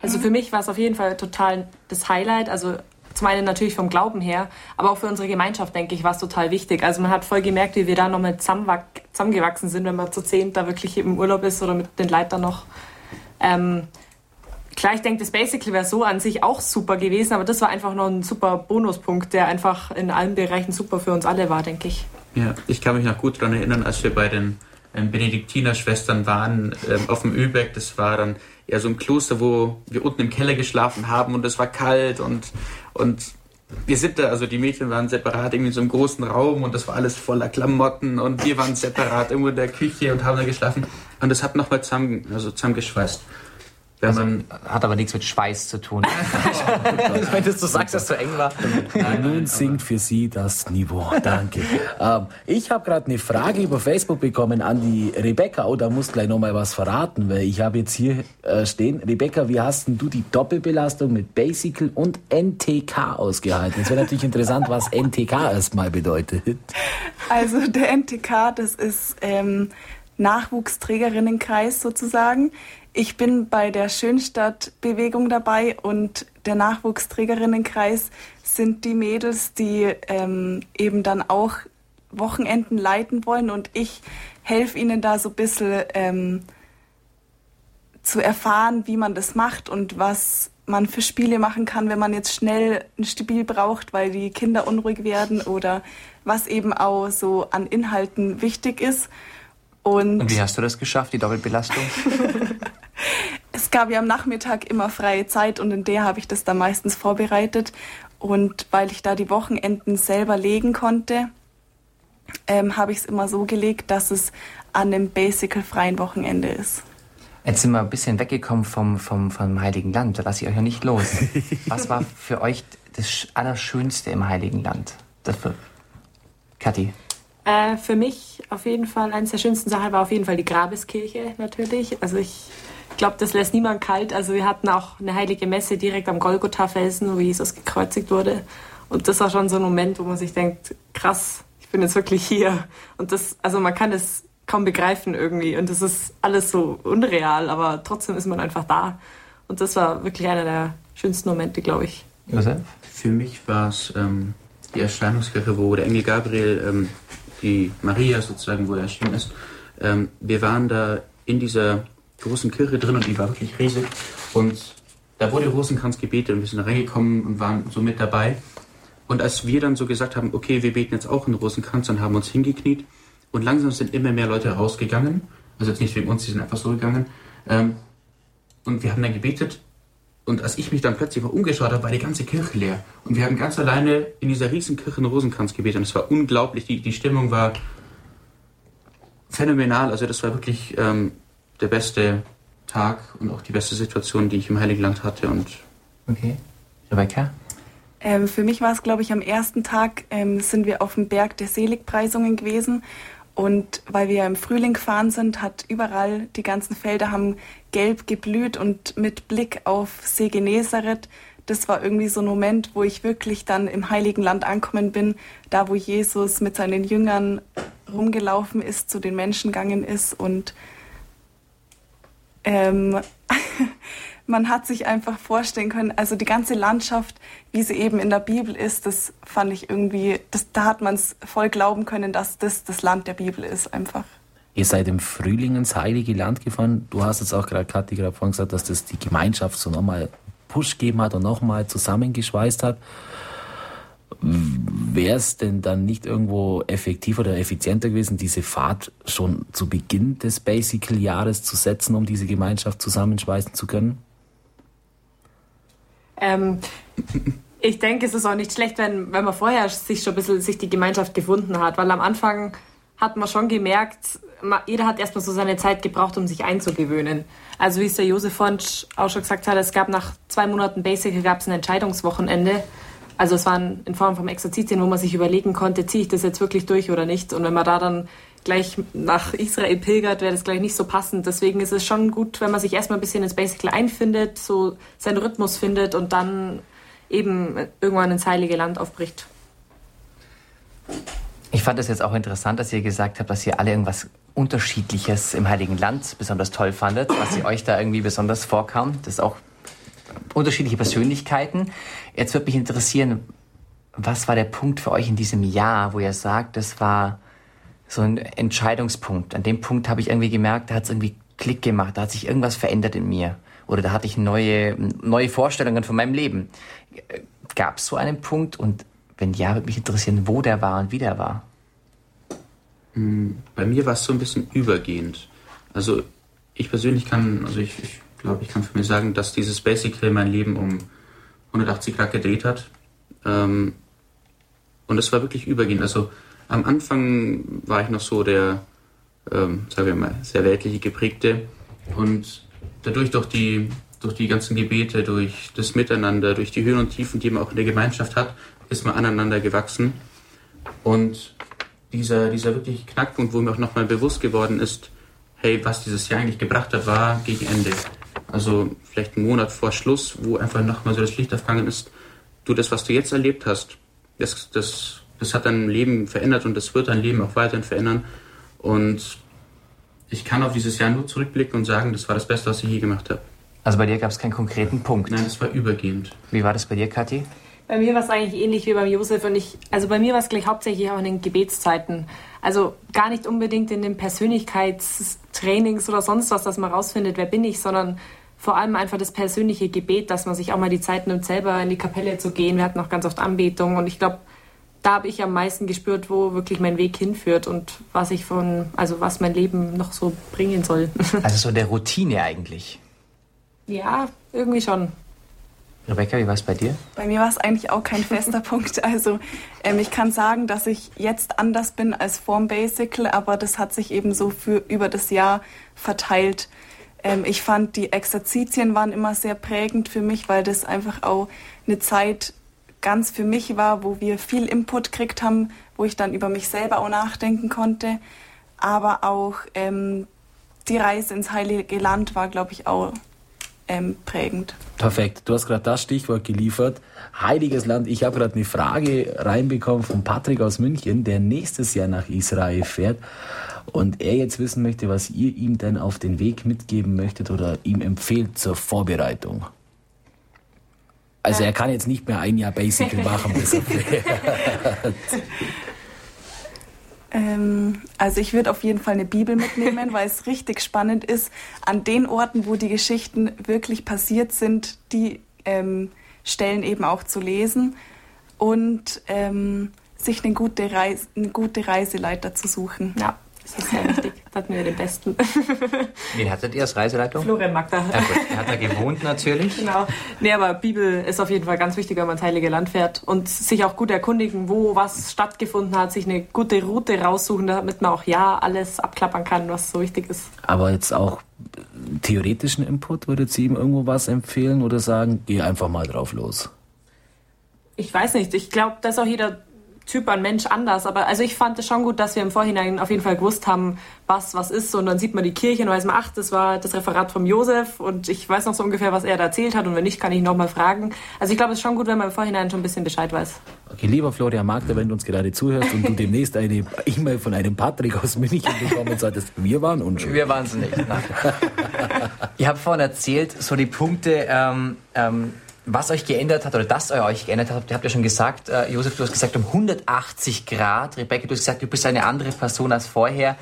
Also für mich war es auf jeden Fall total das Highlight. Also zum einen natürlich vom Glauben her, aber auch für unsere Gemeinschaft, denke ich, war es total wichtig. Also man hat voll gemerkt, wie wir da nochmal zusammengewachsen sind, wenn man zu zehn da wirklich im Urlaub ist oder mit den Leitern noch. Ähm, Klar, ich denke, das Basically wäre so an sich auch super gewesen, aber das war einfach noch ein super Bonuspunkt, der einfach in allen Bereichen super für uns alle war, denke ich. Ja, ich kann mich noch gut daran erinnern, als wir bei den ähm, Benediktinerschwestern waren ähm, auf dem Übeck. Das war dann eher so ein Kloster, wo wir unten im Keller geschlafen haben und es war kalt und, und wir sind da, also die Mädchen waren separat irgendwie in so einem großen Raum und das war alles voller Klamotten und wir waren separat irgendwo in der Küche und haben da geschlafen und das hat nochmal zusammen, also zusammengeschweißt. Wenn also, man hat aber nichts mit Schweiß zu tun. *laughs* Wenn du sagst, dass es zu eng war. Nein, Nun sinkt für Sie das Niveau. Danke. ähm, ich habe gerade eine Frage über Facebook bekommen an die Rebecca. Oh, da muss gleich noch mal was verraten, weil ich habe jetzt hier äh, stehen. Rebecca, wie hast denn du die Doppelbelastung mit Basical und NTK ausgehalten? Es wäre natürlich interessant, was NTK erstmal bedeutet. Also der NTK, das ist ähm, Nachwuchsträgerinnenkreis sozusagen Ich bin bei der Schönstadt-Bewegung dabei und der Nachwuchsträgerinnenkreis sind die Mädels, die ähm, eben dann auch Wochenenden leiten wollen und ich helfe ihnen da so ein bisschen ähm, zu erfahren, wie man das macht und was man für Spiele machen kann, wenn man jetzt schnell ein Spiel braucht, weil die Kinder unruhig werden oder was eben auch so an Inhalten wichtig ist. Und, und wie hast du das geschafft, die Doppelbelastung? *laughs* es gab ja am Nachmittag immer freie Zeit und in der habe ich das dann meistens vorbereitet. Und weil ich da die Wochenenden selber legen konnte, ähm, habe ich es immer so gelegt, dass es an einem basical-freien Wochenende ist. Jetzt sind wir ein bisschen weggekommen vom, vom, vom Heiligen Land. Da lasse ich euch ja nicht los. *laughs* Was war für euch das Allerschönste im Heiligen Land? Das für Kathi. Äh, für mich auf jeden Fall, eines der schönsten Sachen war auf jeden Fall die Grabeskirche natürlich. Also ich glaube, das lässt niemand kalt. Also wir hatten auch eine heilige Messe direkt am Golgotha-Felsen, wo Jesus gekreuzigt wurde. Und das war schon so ein Moment, wo man sich denkt, krass, ich bin jetzt wirklich hier. Und das, also man kann das kaum begreifen irgendwie. Und das ist alles so unreal, aber trotzdem ist man einfach da. Und das war wirklich einer der schönsten Momente, glaube ich. Josef? Für mich war es ähm, die Erscheinungskirche, wo der Engel Gabriel ähm, die Maria sozusagen, wo er erschienen ist. Ähm, wir waren da in dieser großen Kirche drin und die war wirklich riesig. Und da wurde Rosenkranz gebetet und wir sind reingekommen und waren so mit dabei. Und als wir dann so gesagt haben, okay, wir beten jetzt auch einen Rosenkranz, dann haben uns hingekniet und langsam sind immer mehr Leute rausgegangen. Also jetzt nicht wegen uns, die sind einfach so gegangen. Ähm, und wir haben dann gebetet. Und als ich mich dann plötzlich mal umgeschaut habe, war die ganze Kirche leer. Und wir haben ganz alleine in dieser riesen Kirche einen Rosenkranz gebetet. Und es war unglaublich. Die, die Stimmung war phänomenal. Also das war wirklich ähm, der beste Tag und auch die beste Situation, die ich im Heiligen Land hatte. Und okay. Rebecca? Ähm, für mich war es, glaube ich, am ersten Tag ähm, sind wir auf dem Berg der Seligpreisungen gewesen. Und weil wir im Frühling gefahren sind, hat überall die ganzen Felder haben gelb geblüht und mit Blick auf See Genezareth, das war irgendwie so ein Moment, wo ich wirklich dann im Heiligen Land ankommen bin, da wo Jesus mit seinen Jüngern rumgelaufen ist, zu den Menschen gegangen ist und ähm, *laughs* man hat sich einfach vorstellen können, also die ganze Landschaft, wie sie eben in der Bibel ist, das fand ich irgendwie, das, da hat man es voll glauben können, dass das das Land der Bibel ist einfach. Ihr seid im Frühling ins Heilige Land gefahren. Du hast jetzt auch gerade, Kathi, gerade vorhin gesagt, dass das die Gemeinschaft so nochmal Push gegeben hat und nochmal zusammengeschweißt hat. Wäre es denn dann nicht irgendwo effektiver oder effizienter gewesen, diese Fahrt schon zu Beginn des Basical-Jahres zu setzen, um diese Gemeinschaft zusammenschweißen zu können? Ähm, ich denke, es ist auch nicht schlecht, wenn, wenn man vorher sich schon ein bisschen sich die Gemeinschaft gefunden hat, weil am Anfang hat man schon gemerkt, jeder hat erstmal so seine Zeit gebraucht, um sich einzugewöhnen. Also wie es der Josef Fonsch auch schon gesagt hat, es gab nach zwei Monaten Basic gab es ein Entscheidungswochenende. Also es war in Form von Exerzitien, wo man sich überlegen konnte, ziehe ich das jetzt wirklich durch oder nicht. Und wenn man da dann gleich nach Israel pilgert, wäre das gleich nicht so passend. Deswegen ist es schon gut, wenn man sich erstmal ein bisschen ins Basic einfindet, so seinen Rhythmus findet und dann eben irgendwann ins Heilige Land aufbricht. Ich fand es jetzt auch interessant, dass ihr gesagt habt, dass ihr alle irgendwas Unterschiedliches im Heiligen Land besonders toll fandet, was ihr euch da irgendwie besonders vorkam. Das ist auch unterschiedliche Persönlichkeiten. Jetzt würde mich interessieren, was war der Punkt für euch in diesem Jahr, wo ihr sagt, das war so ein Entscheidungspunkt. An dem Punkt habe ich irgendwie gemerkt, da hat es irgendwie Klick gemacht, da hat sich irgendwas verändert in mir. Oder da hatte ich neue, neue Vorstellungen von meinem Leben. Gab es so einen Punkt? Und wenn ja, würde mich interessieren, wo der war und wie der war. Hm, bei mir war es so ein bisschen übergehend. Also ich persönlich kann, also ich, ich glaube, ich kann für mich sagen, dass dieses Basic mein Leben um 180 Grad gedreht hat. Ähm, und es war wirklich übergehend. Also am Anfang war ich noch so der, ähm, sagen wir mal, sehr weltliche geprägte und dadurch durch die, durch die ganzen Gebete, durch das Miteinander, durch die Höhen und Tiefen, die man auch in der Gemeinschaft hat, ist man aneinander gewachsen. Und dieser, dieser wirklich Knackpunkt, wo mir auch nochmal bewusst geworden ist, hey, was dieses Jahr eigentlich gebracht hat, war gegen Ende. Also vielleicht einen Monat vor Schluss, wo einfach nochmal so das Licht aufgegangen ist. Du, das, was du jetzt erlebt hast, das, das das hat dein Leben verändert und das wird dein Leben auch weiterhin verändern. Und ich kann auf dieses Jahr nur zurückblicken und sagen, das war das Beste, was ich je gemacht habe. Also bei dir gab es keinen konkreten Punkt. Nein, das war übergehend. Wie war das bei dir, Kathi? Bei mir war es eigentlich ähnlich wie beim Josef und ich, also bei mir war es gleich hauptsächlich auch in den Gebetszeiten. Also gar nicht unbedingt in den Persönlichkeitstrainings oder sonst was, dass man rausfindet, wer bin ich, sondern vor allem einfach das persönliche Gebet, dass man sich auch mal die Zeit nimmt, selber in die Kapelle zu gehen. Wir hatten auch ganz oft Anbetung und ich glaube, da habe ich am meisten gespürt, wo wirklich mein Weg hinführt und was ich von, also was mein Leben noch so bringen soll. *laughs* Also so der Routine eigentlich. ja, irgendwie schon. Rebecca, wie war es bei dir? Bei mir war es eigentlich auch kein *laughs* fester Punkt. Also ähm, ich kann sagen, dass ich jetzt anders bin als vorm Basical, aber das hat sich eben so für über das Jahr verteilt. Ähm, ich fand, die Exerzitien waren immer sehr prägend für mich, weil das einfach auch eine Zeit ganz für mich war, wo wir viel Input gekriegt haben, wo ich dann über mich selber auch nachdenken konnte. Aber auch ähm, die Reise ins Heilige Land war, glaube ich, auch ähm, prägend. Perfekt. Du hast gerade das Stichwort geliefert. Heiliges Land. Ich habe gerade eine Frage reinbekommen von Patrick aus München, der nächstes Jahr nach Israel fährt. Und er jetzt wissen möchte, was ihr ihm denn auf den Weg mitgeben möchtet oder ihm empfehlt zur Vorbereitung. Also er kann jetzt nicht mehr ein Jahr Basic machen. *laughs* *laughs* Ähm, also ich würde auf jeden Fall eine Bibel mitnehmen, weil es richtig spannend ist, an den Orten, wo die Geschichten wirklich passiert sind, die ähm, Stellen eben auch zu lesen und ähm, sich eine gute, Reise, eine gute Reiseleiter zu suchen. Ja, das ist sehr wichtig. Da hatten wir den Besten. *laughs* Wen hattet ihr als Reiseleitung? Florian Magda. Ja, gut, er hat da gewohnt natürlich. *laughs* Genau. Nee, aber Bibel ist auf jeden Fall ganz wichtig, wenn man ins Heilige Land fährt und sich auch gut erkundigen, wo was stattgefunden hat, sich eine gute Route raussuchen, damit man auch ja alles abklappern kann, was so wichtig ist. Aber jetzt auch theoretischen Input, würdet ihr ihm irgendwo was empfehlen oder sagen, geh einfach mal drauf los? Ich weiß nicht. Ich glaube, da ist auch jeder Typ an Mensch anders. Aber also ich fand es schon gut, dass wir im Vorhinein auf jeden Fall gewusst haben, was was ist. Und dann sieht man die Kirche und weiß man, ach, das war das Referat vom Josef und ich weiß noch so ungefähr, was er da erzählt hat. Und wenn nicht, kann ich nochmal fragen. Also ich glaube, es ist schon gut, wenn man im Vorhinein schon ein bisschen Bescheid weiß. Okay, lieber Florian Magda, wenn du uns gerade zuhörst und du demnächst eine *laughs* E-Mail von einem Patrick aus München bekommen sagtest, wir waren unschuld. Wir waren es nicht. Ihr *laughs* habt vorhin erzählt, so die Punkte, ähm, ähm, was euch geändert hat oder dass ihr euch geändert habt. Ihr habt ja schon gesagt, äh, Josef, du hast gesagt um 180 Grad. Rebecca, du hast gesagt, du bist eine andere Person als vorher.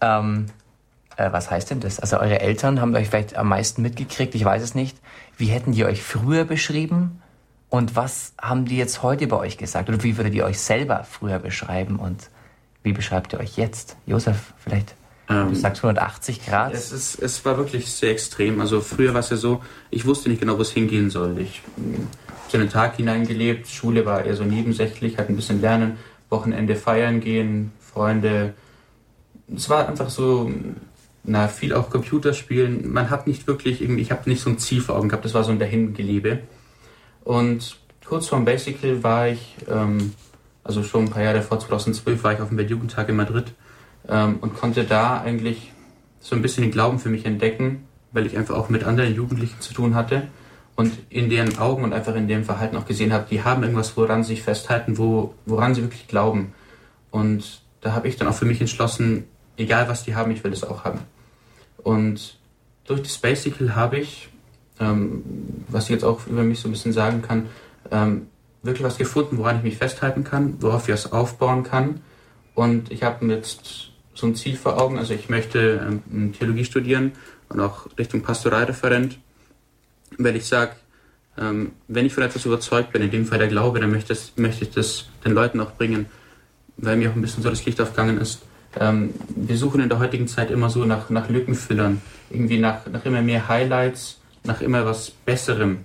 Ähm, äh, was heißt denn das? Also eure Eltern haben euch vielleicht am meisten mitgekriegt, ich weiß es nicht. Wie hätten die euch früher beschrieben? Und was haben die jetzt heute bei euch gesagt? Oder wie würdet ihr euch selber früher beschreiben? Und wie beschreibt ihr euch jetzt? Josef, vielleicht? Ähm, du sagst 180 Grad. Es, ist, es war wirklich sehr extrem. Also früher war es ja so, ich wusste nicht genau, wo es hingehen soll. Ich habe so in den Tag hineingelebt, Schule war eher so nebensächlich, halt ein bisschen lernen, Wochenende feiern gehen, Freunde. Es war einfach so, na, viel auch Computerspielen. Man hat nicht wirklich irgendwie, ich habe nicht so ein Ziel vor Augen gehabt, das war so ein Dahingelebe. Und kurz vorm Basical war ich, ähm, also schon ein paar Jahre vor 2012, war ich auf dem Weltjugendtag in Madrid ähm, und konnte da eigentlich so ein bisschen den Glauben für mich entdecken, weil ich einfach auch mit anderen Jugendlichen zu tun hatte und in deren Augen und einfach in deren Verhalten auch gesehen habe, die haben irgendwas, woran sie sich festhalten, wo, woran sie wirklich glauben. Und da habe ich dann auch für mich entschlossen, egal was die haben, ich will das auch haben. Und durch das Basical habe ich, ähm, was ich jetzt auch über mich so ein bisschen sagen kann, ähm, wirklich was gefunden, woran ich mich festhalten kann, worauf ich es aufbauen kann. Und ich habe jetzt so ein Ziel vor Augen. Also ich möchte ähm, Theologie studieren und auch Richtung Pastoralreferent, weil ich sage, ähm, wenn ich von etwas überzeugt bin, in dem Fall der Glaube, dann möchte, das, möchte ich das den Leuten auch bringen, weil mir auch ein bisschen so das Licht aufgegangen ist. Ähm, wir suchen in der heutigen Zeit immer so nach, nach Lückenfüllern, irgendwie nach, nach immer mehr Highlights, nach immer was Besserem.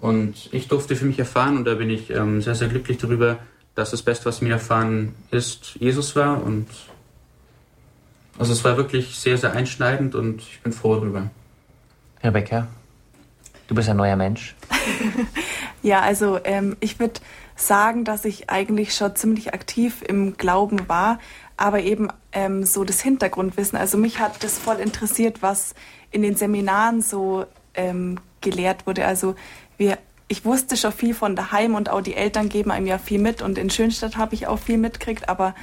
Und ich durfte für mich erfahren, und da bin ich ähm, sehr, sehr glücklich darüber, dass das Beste, was mir erfahren ist, Jesus war. Und also es war wirklich sehr, sehr einschneidend und ich bin froh darüber. Rebecca, du bist ein neuer Mensch. *laughs* Ja, also ähm, ich würde sagen, dass ich eigentlich schon ziemlich aktiv im Glauben war, aber eben ähm, so das Hintergrundwissen. Also mich hat das voll interessiert, was in den Seminaren so ähm, gelehrt wurde. Also wir, ich wusste schon viel von daheim und auch die Eltern geben einem ja viel mit und in Schönstadt habe ich auch viel mitgekriegt, aber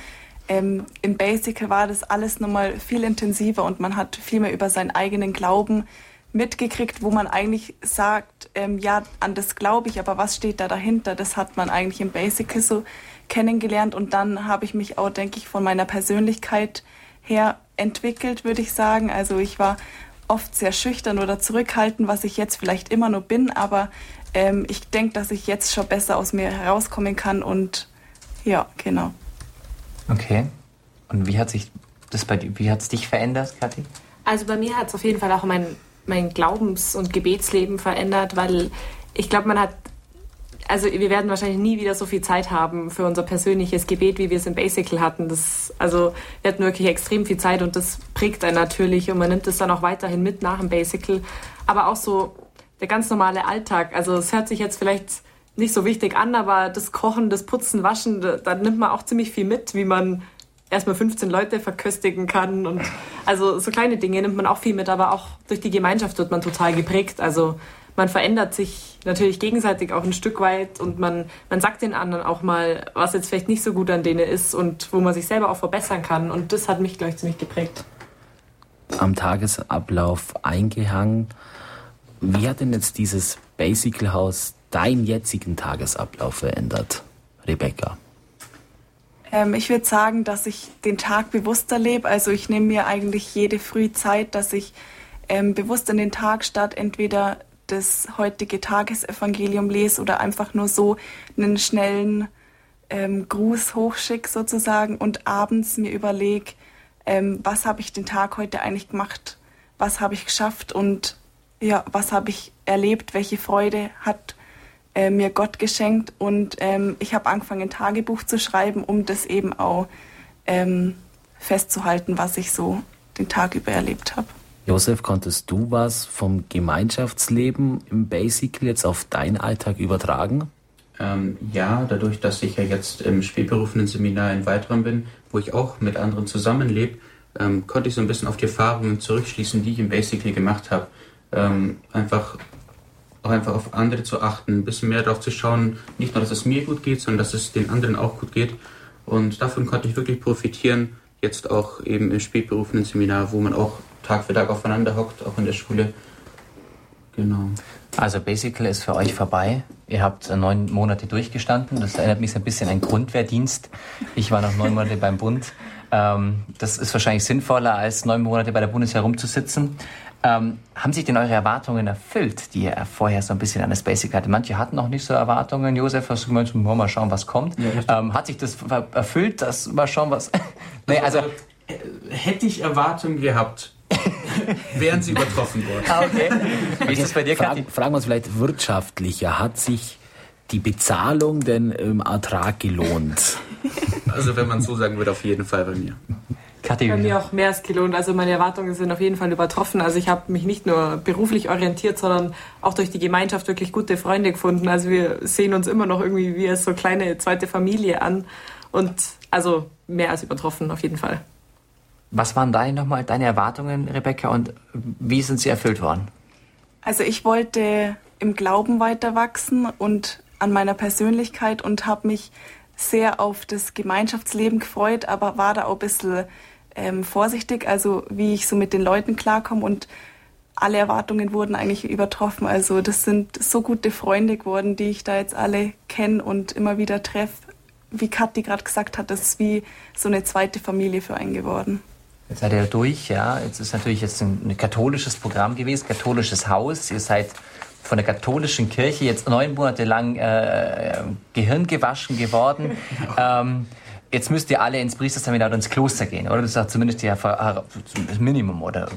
ähm, im Basic war das alles nochmal viel intensiver und man hat viel mehr über seinen eigenen Glauben mitgekriegt, wo man eigentlich sagt, ähm, ja, an das glaube ich, aber was steht da dahinter? Das hat man eigentlich im Basic so kennengelernt und dann habe ich mich auch, denke ich, von meiner Persönlichkeit her entwickelt, würde ich sagen. Also ich war oft sehr schüchtern oder zurückhaltend, was ich jetzt vielleicht immer nur bin, aber ähm, ich denke, dass ich jetzt schon besser aus mir herauskommen kann und ja, genau. Okay. Und wie hat sich das bei dir, wie hat es dich verändert, Kathi? Also bei mir hat es auf jeden Fall auch mein, mein Glaubens- und Gebetsleben verändert, weil ich glaube, man hat also wir werden wahrscheinlich nie wieder so viel Zeit haben für unser persönliches Gebet, wie wir es im Basical hatten. Das, also wir hatten wirklich extrem viel Zeit und das prägt einen natürlich und man nimmt es dann auch weiterhin mit nach dem Basical. Aber auch so der ganz normale Alltag. Also es hört sich jetzt vielleicht nicht so wichtig an, aber das Kochen, das Putzen, Waschen, da, da nimmt man auch ziemlich viel mit, wie man erstmal 15 Leute verköstigen kann und also so kleine Dinge nimmt man auch viel mit, aber auch durch die Gemeinschaft wird man total geprägt. Also man verändert sich natürlich gegenseitig auch ein Stück weit und man, man sagt den anderen auch mal, was jetzt vielleicht nicht so gut an denen ist und wo man sich selber auch verbessern kann. Und das hat mich, glaube ich, ziemlich geprägt. Am Tagesablauf eingehangen. Wie hat denn jetzt dieses Basical House deinen jetzigen Tagesablauf verändert, Rebecca? Ähm, ich würde sagen, dass ich den Tag bewusster lebe. Also ich nehme mir eigentlich jede Früh Zeit, dass ich ähm, bewusst in den Tag statt entweder das heutige Tagesevangelium lese oder einfach nur so einen schnellen ähm, Gruß hochschick sozusagen und abends mir überlege, ähm, was habe ich den Tag heute eigentlich gemacht, was habe ich geschafft und ja, was habe ich erlebt, welche Freude hat äh, mir Gott geschenkt und ähm, ich habe angefangen, ein Tagebuch zu schreiben, um das eben auch ähm, festzuhalten, was ich so den Tag über erlebt habe. Josef, konntest du was vom Gemeinschaftsleben im Basic jetzt auf deinen Alltag übertragen? Ähm, ja, dadurch, dass ich ja jetzt im spätberufenen Seminar in Weitram bin, wo ich auch mit anderen zusammenlebe, ähm, konnte ich so ein bisschen auf die Erfahrungen zurückschließen, die ich im Basically gemacht habe. Ähm, einfach auch einfach auf andere zu achten, ein bisschen mehr darauf zu schauen, nicht nur, dass es mir gut geht, sondern dass es den anderen auch gut geht. Und davon konnte ich wirklich profitieren, jetzt auch eben im spätberufenen Seminar, wo man auch Tag für Tag aufeinander hockt, auch in der Schule. Genau. Also Basical ist für euch vorbei. Ihr habt neun Monate durchgestanden. Das erinnert mich so ein bisschen an Grundwehrdienst. Ich war noch neun Monate *laughs* beim Bund. Ähm, das ist wahrscheinlich sinnvoller, als neun Monate bei der Bundeswehr rumzusitzen. Ähm, haben sich denn eure Erwartungen erfüllt, die ihr vorher so ein bisschen an das Basic hatte? Manche hatten noch nicht so Erwartungen. Josef, hast du gemeint, mal schauen, was kommt. Ja, ähm, hat sich das erfüllt, dass mal schauen, was... *laughs* nee, also, also hätte ich Erwartungen gehabt, *laughs* wären sie übertroffen worden. Ah, okay. Wie ist das bei dir, Kathi? Fragen wir uns vielleicht wirtschaftlicher. Hat sich die Bezahlung denn im Ertrag gelohnt? Also wenn man so sagen würde, auf jeden Fall bei mir. Kathi, bei mir auch mehr als gelohnt. Also meine Erwartungen sind auf jeden Fall übertroffen. Also ich habe mich nicht nur beruflich orientiert, sondern auch durch die Gemeinschaft wirklich gute Freunde gefunden. Also wir sehen uns immer noch irgendwie wie so kleine zweite Familie an. Und also mehr als übertroffen auf jeden Fall. Was waren deine nochmal deine Erwartungen, Rebecca, und wie sind sie erfüllt worden? Also ich wollte im Glauben weiter wachsen und an meiner Persönlichkeit und habe mich sehr auf das Gemeinschaftsleben gefreut, aber war da auch ein bisschen ähm, vorsichtig, also wie ich so mit den Leuten klarkomme und alle Erwartungen wurden eigentlich übertroffen. Also das sind so gute Freunde geworden, die ich da jetzt alle kenne und immer wieder treffe. Wie Kathi gerade gesagt hat, das ist wie so eine zweite Familie für einen geworden. Jetzt seid ihr durch, ja. Jetzt ist natürlich jetzt ein, ein katholisches Programm gewesen, katholisches Haus. Ihr seid von der katholischen Kirche jetzt neun Monate lang äh, Gehirn gewaschen geworden. *laughs* ähm, Jetzt müsst ihr alle ins Priesterseminar oder ins Kloster gehen, oder? Das ist zumindest ja das Minimum, oder?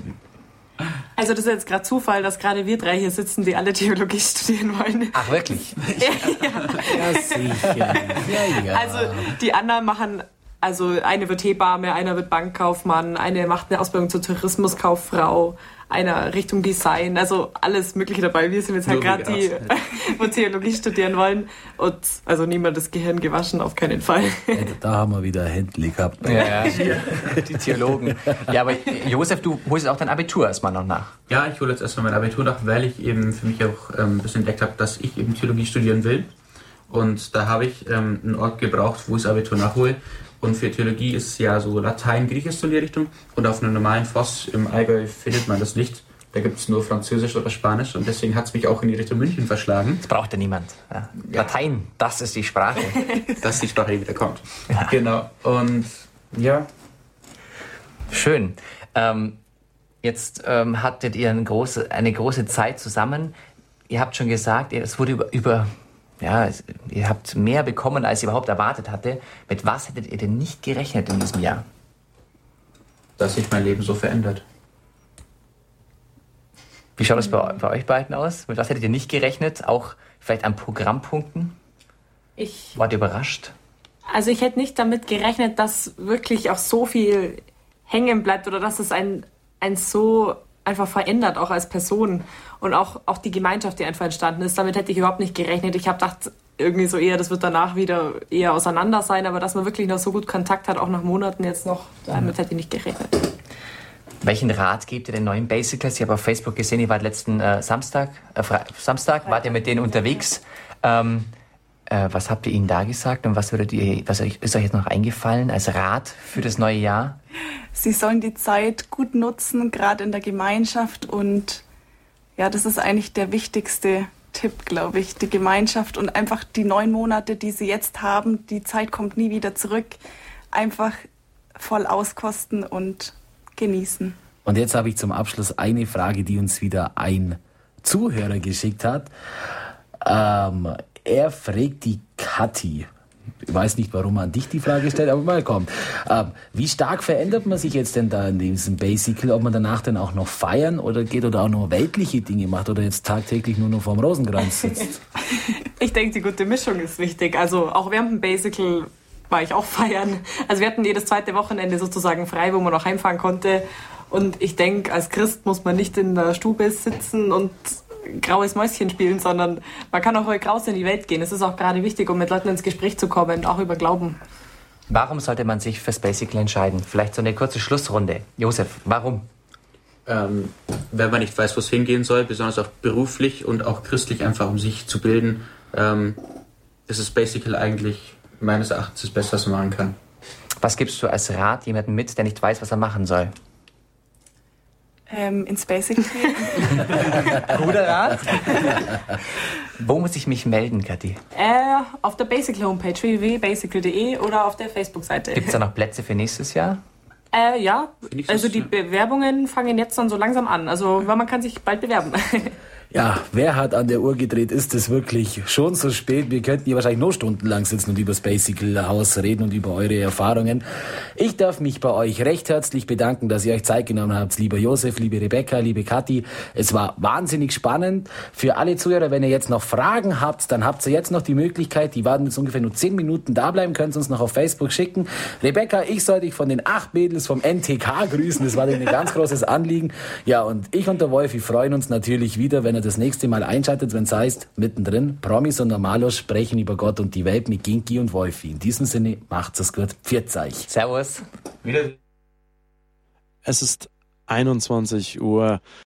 Also das ist jetzt gerade Zufall, dass gerade wir drei hier sitzen, die alle Theologie *laughs* studieren wollen. Ach wirklich? *laughs* ja, ja. sicher. Ja, ja. Also die anderen machen, also eine wird Hebamme, einer wird Bankkaufmann, eine macht eine Ausbildung zur Tourismuskauffrau, einer Richtung Design, also alles Mögliche dabei. Wir sind jetzt halt gerade die, *laughs* wo Theologie studieren wollen und also niemand das Gehirn gewaschen, auf keinen Fall. Da haben wir wieder Händli gehabt. Ja, ja, *laughs* die Theologen. Ja, aber Josef, du holst auch dein Abitur erstmal noch nach. Ja, ich hole jetzt erstmal mein Abitur nach, weil ich eben für mich auch ähm, ein bisschen entdeckt habe, dass ich eben Theologie studieren will. Und da habe ich ähm, einen Ort gebraucht, wo ich das Abitur nachhole. Und für Theologie ist es ja so Latein, Griechisch so in die Richtung. Und auf einem normalen Voss im Allgäu findet man das nicht. Da gibt es nur Französisch oder Spanisch und deswegen hat es mich auch in die Richtung München verschlagen. Das braucht ja niemand. Ja. Latein, das ist die Sprache. *laughs* das ist die Sprache, die wieder kommt. Ja. Genau. Und ja. Schön. Ähm, jetzt ähm, hattet ihr eine große, eine große Zeit zusammen. Ihr habt schon gesagt, es wurde über, über ja, ihr habt mehr bekommen, als ihr überhaupt erwartet hatte. Mit was hättet ihr denn nicht gerechnet in diesem Jahr? Dass sich mein Leben so verändert. Wie schaut es bei, bei, euch beiden aus? Mit was hättet ihr nicht gerechnet? Auch vielleicht an Programmpunkten? Ich. Wart ihr überrascht? Also ich hätte nicht damit gerechnet, dass wirklich auch so viel hängen bleibt oder dass es ein, ein so einfach verändert, auch als Person. Und auch, auch die Gemeinschaft, die einfach entstanden ist. Damit hätte ich überhaupt nicht gerechnet. Ich habe gedacht, irgendwie so eher, das wird danach wieder eher auseinander sein, aber dass man wirklich noch so gut Kontakt hat, auch nach Monaten jetzt noch, damit hätte ich nicht gerechnet. Welchen Rat gebt ihr den neuen Basicals? Ich habe auf Facebook gesehen, ihr wart letzten äh, Samstag, äh, Samstag, wart ihr mit denen unterwegs. Ähm, äh, was habt ihr ihnen da gesagt und was, würdet ihr, was ist euch jetzt noch eingefallen als Rat für das neue Jahr? Sie sollen die Zeit gut nutzen, gerade in der Gemeinschaft und ja, das ist eigentlich der wichtigste Tipp, glaube ich, die Gemeinschaft und einfach die neun Monate, die sie jetzt haben, die Zeit kommt nie wieder zurück, einfach voll auskosten und genießen. Und jetzt habe ich zum Abschluss eine Frage, die uns wieder ein Zuhörer geschickt hat. Ähm, er fragt die Kathi. Ich weiß nicht, warum man dich die Frage stellt, aber mal kommt. Ähm, wie stark verändert man sich jetzt denn da in diesem Basical? Ob man danach dann auch noch feiern oder geht oder auch noch weltliche Dinge macht oder jetzt tagtäglich nur noch vorm Rosenkranz sitzt? *laughs* ich denke, die gute Mischung ist wichtig. Also auch während dem Basical war ich auch feiern. Also wir hatten jedes zweite Wochenende sozusagen frei, wo man noch heimfahren konnte. Und ich denke, als Christ muss man nicht in der Stube sitzen und graues Mäuschen spielen, sondern man kann auch ruhig raus in die Welt gehen. Es ist auch gerade wichtig, um mit Leuten ins Gespräch zu kommen, auch über Glauben. Warum sollte man sich fürs Basical entscheiden? Vielleicht so eine kurze Schlussrunde. Josef, warum? Ähm, wenn man nicht weiß, wo es hingehen soll, besonders auch beruflich und auch christlich einfach, um sich zu bilden, ähm, ist es Basical eigentlich meines Erachtens das Beste, was man machen kann. Was gibst du als Rat jemandem mit, der nicht weiß, was er machen soll? Ähm, ins Basic gehen. *laughs* Guter Rat. *laughs* Wo muss ich mich melden, Kathi? Äh, auf der Basic Homepage www.basical.de oder auf der Facebook-Seite. Gibt es da noch Plätze für nächstes Jahr? Äh, ja, also die Bewerbungen fangen jetzt dann so langsam an. Also man kann sich bald bewerben. *laughs* Ja, wer hat an der Uhr gedreht? Ist es wirklich schon so spät? Wir könnten hier wahrscheinlich nur stundenlang sitzen und über das Basical Haus reden und über eure Erfahrungen. Ich darf mich bei euch recht herzlich bedanken, dass ihr euch Zeit genommen habt, lieber Josef, liebe Rebecca, liebe Kathi. Es war wahnsinnig spannend. Für alle Zuhörer, wenn ihr jetzt noch Fragen habt, dann habt ihr jetzt noch die Möglichkeit, die werden jetzt ungefähr nur zehn Minuten da bleiben, könnt uns noch auf Facebook schicken. Rebecca, ich soll dich von den acht Mädels vom NTK grüßen. Das war dir ein ganz großes Anliegen. Ja, und ich und der Wolfi freuen uns natürlich wieder, wenn er das nächste Mal einschaltet, wenn es heißt, mittendrin, Promis und Normalos sprechen über Gott und die Welt mit Ginki und Wolfi. In diesem Sinne, macht's es gut. Pfiat euch. Servus. Wieder. Es ist 21 Uhr.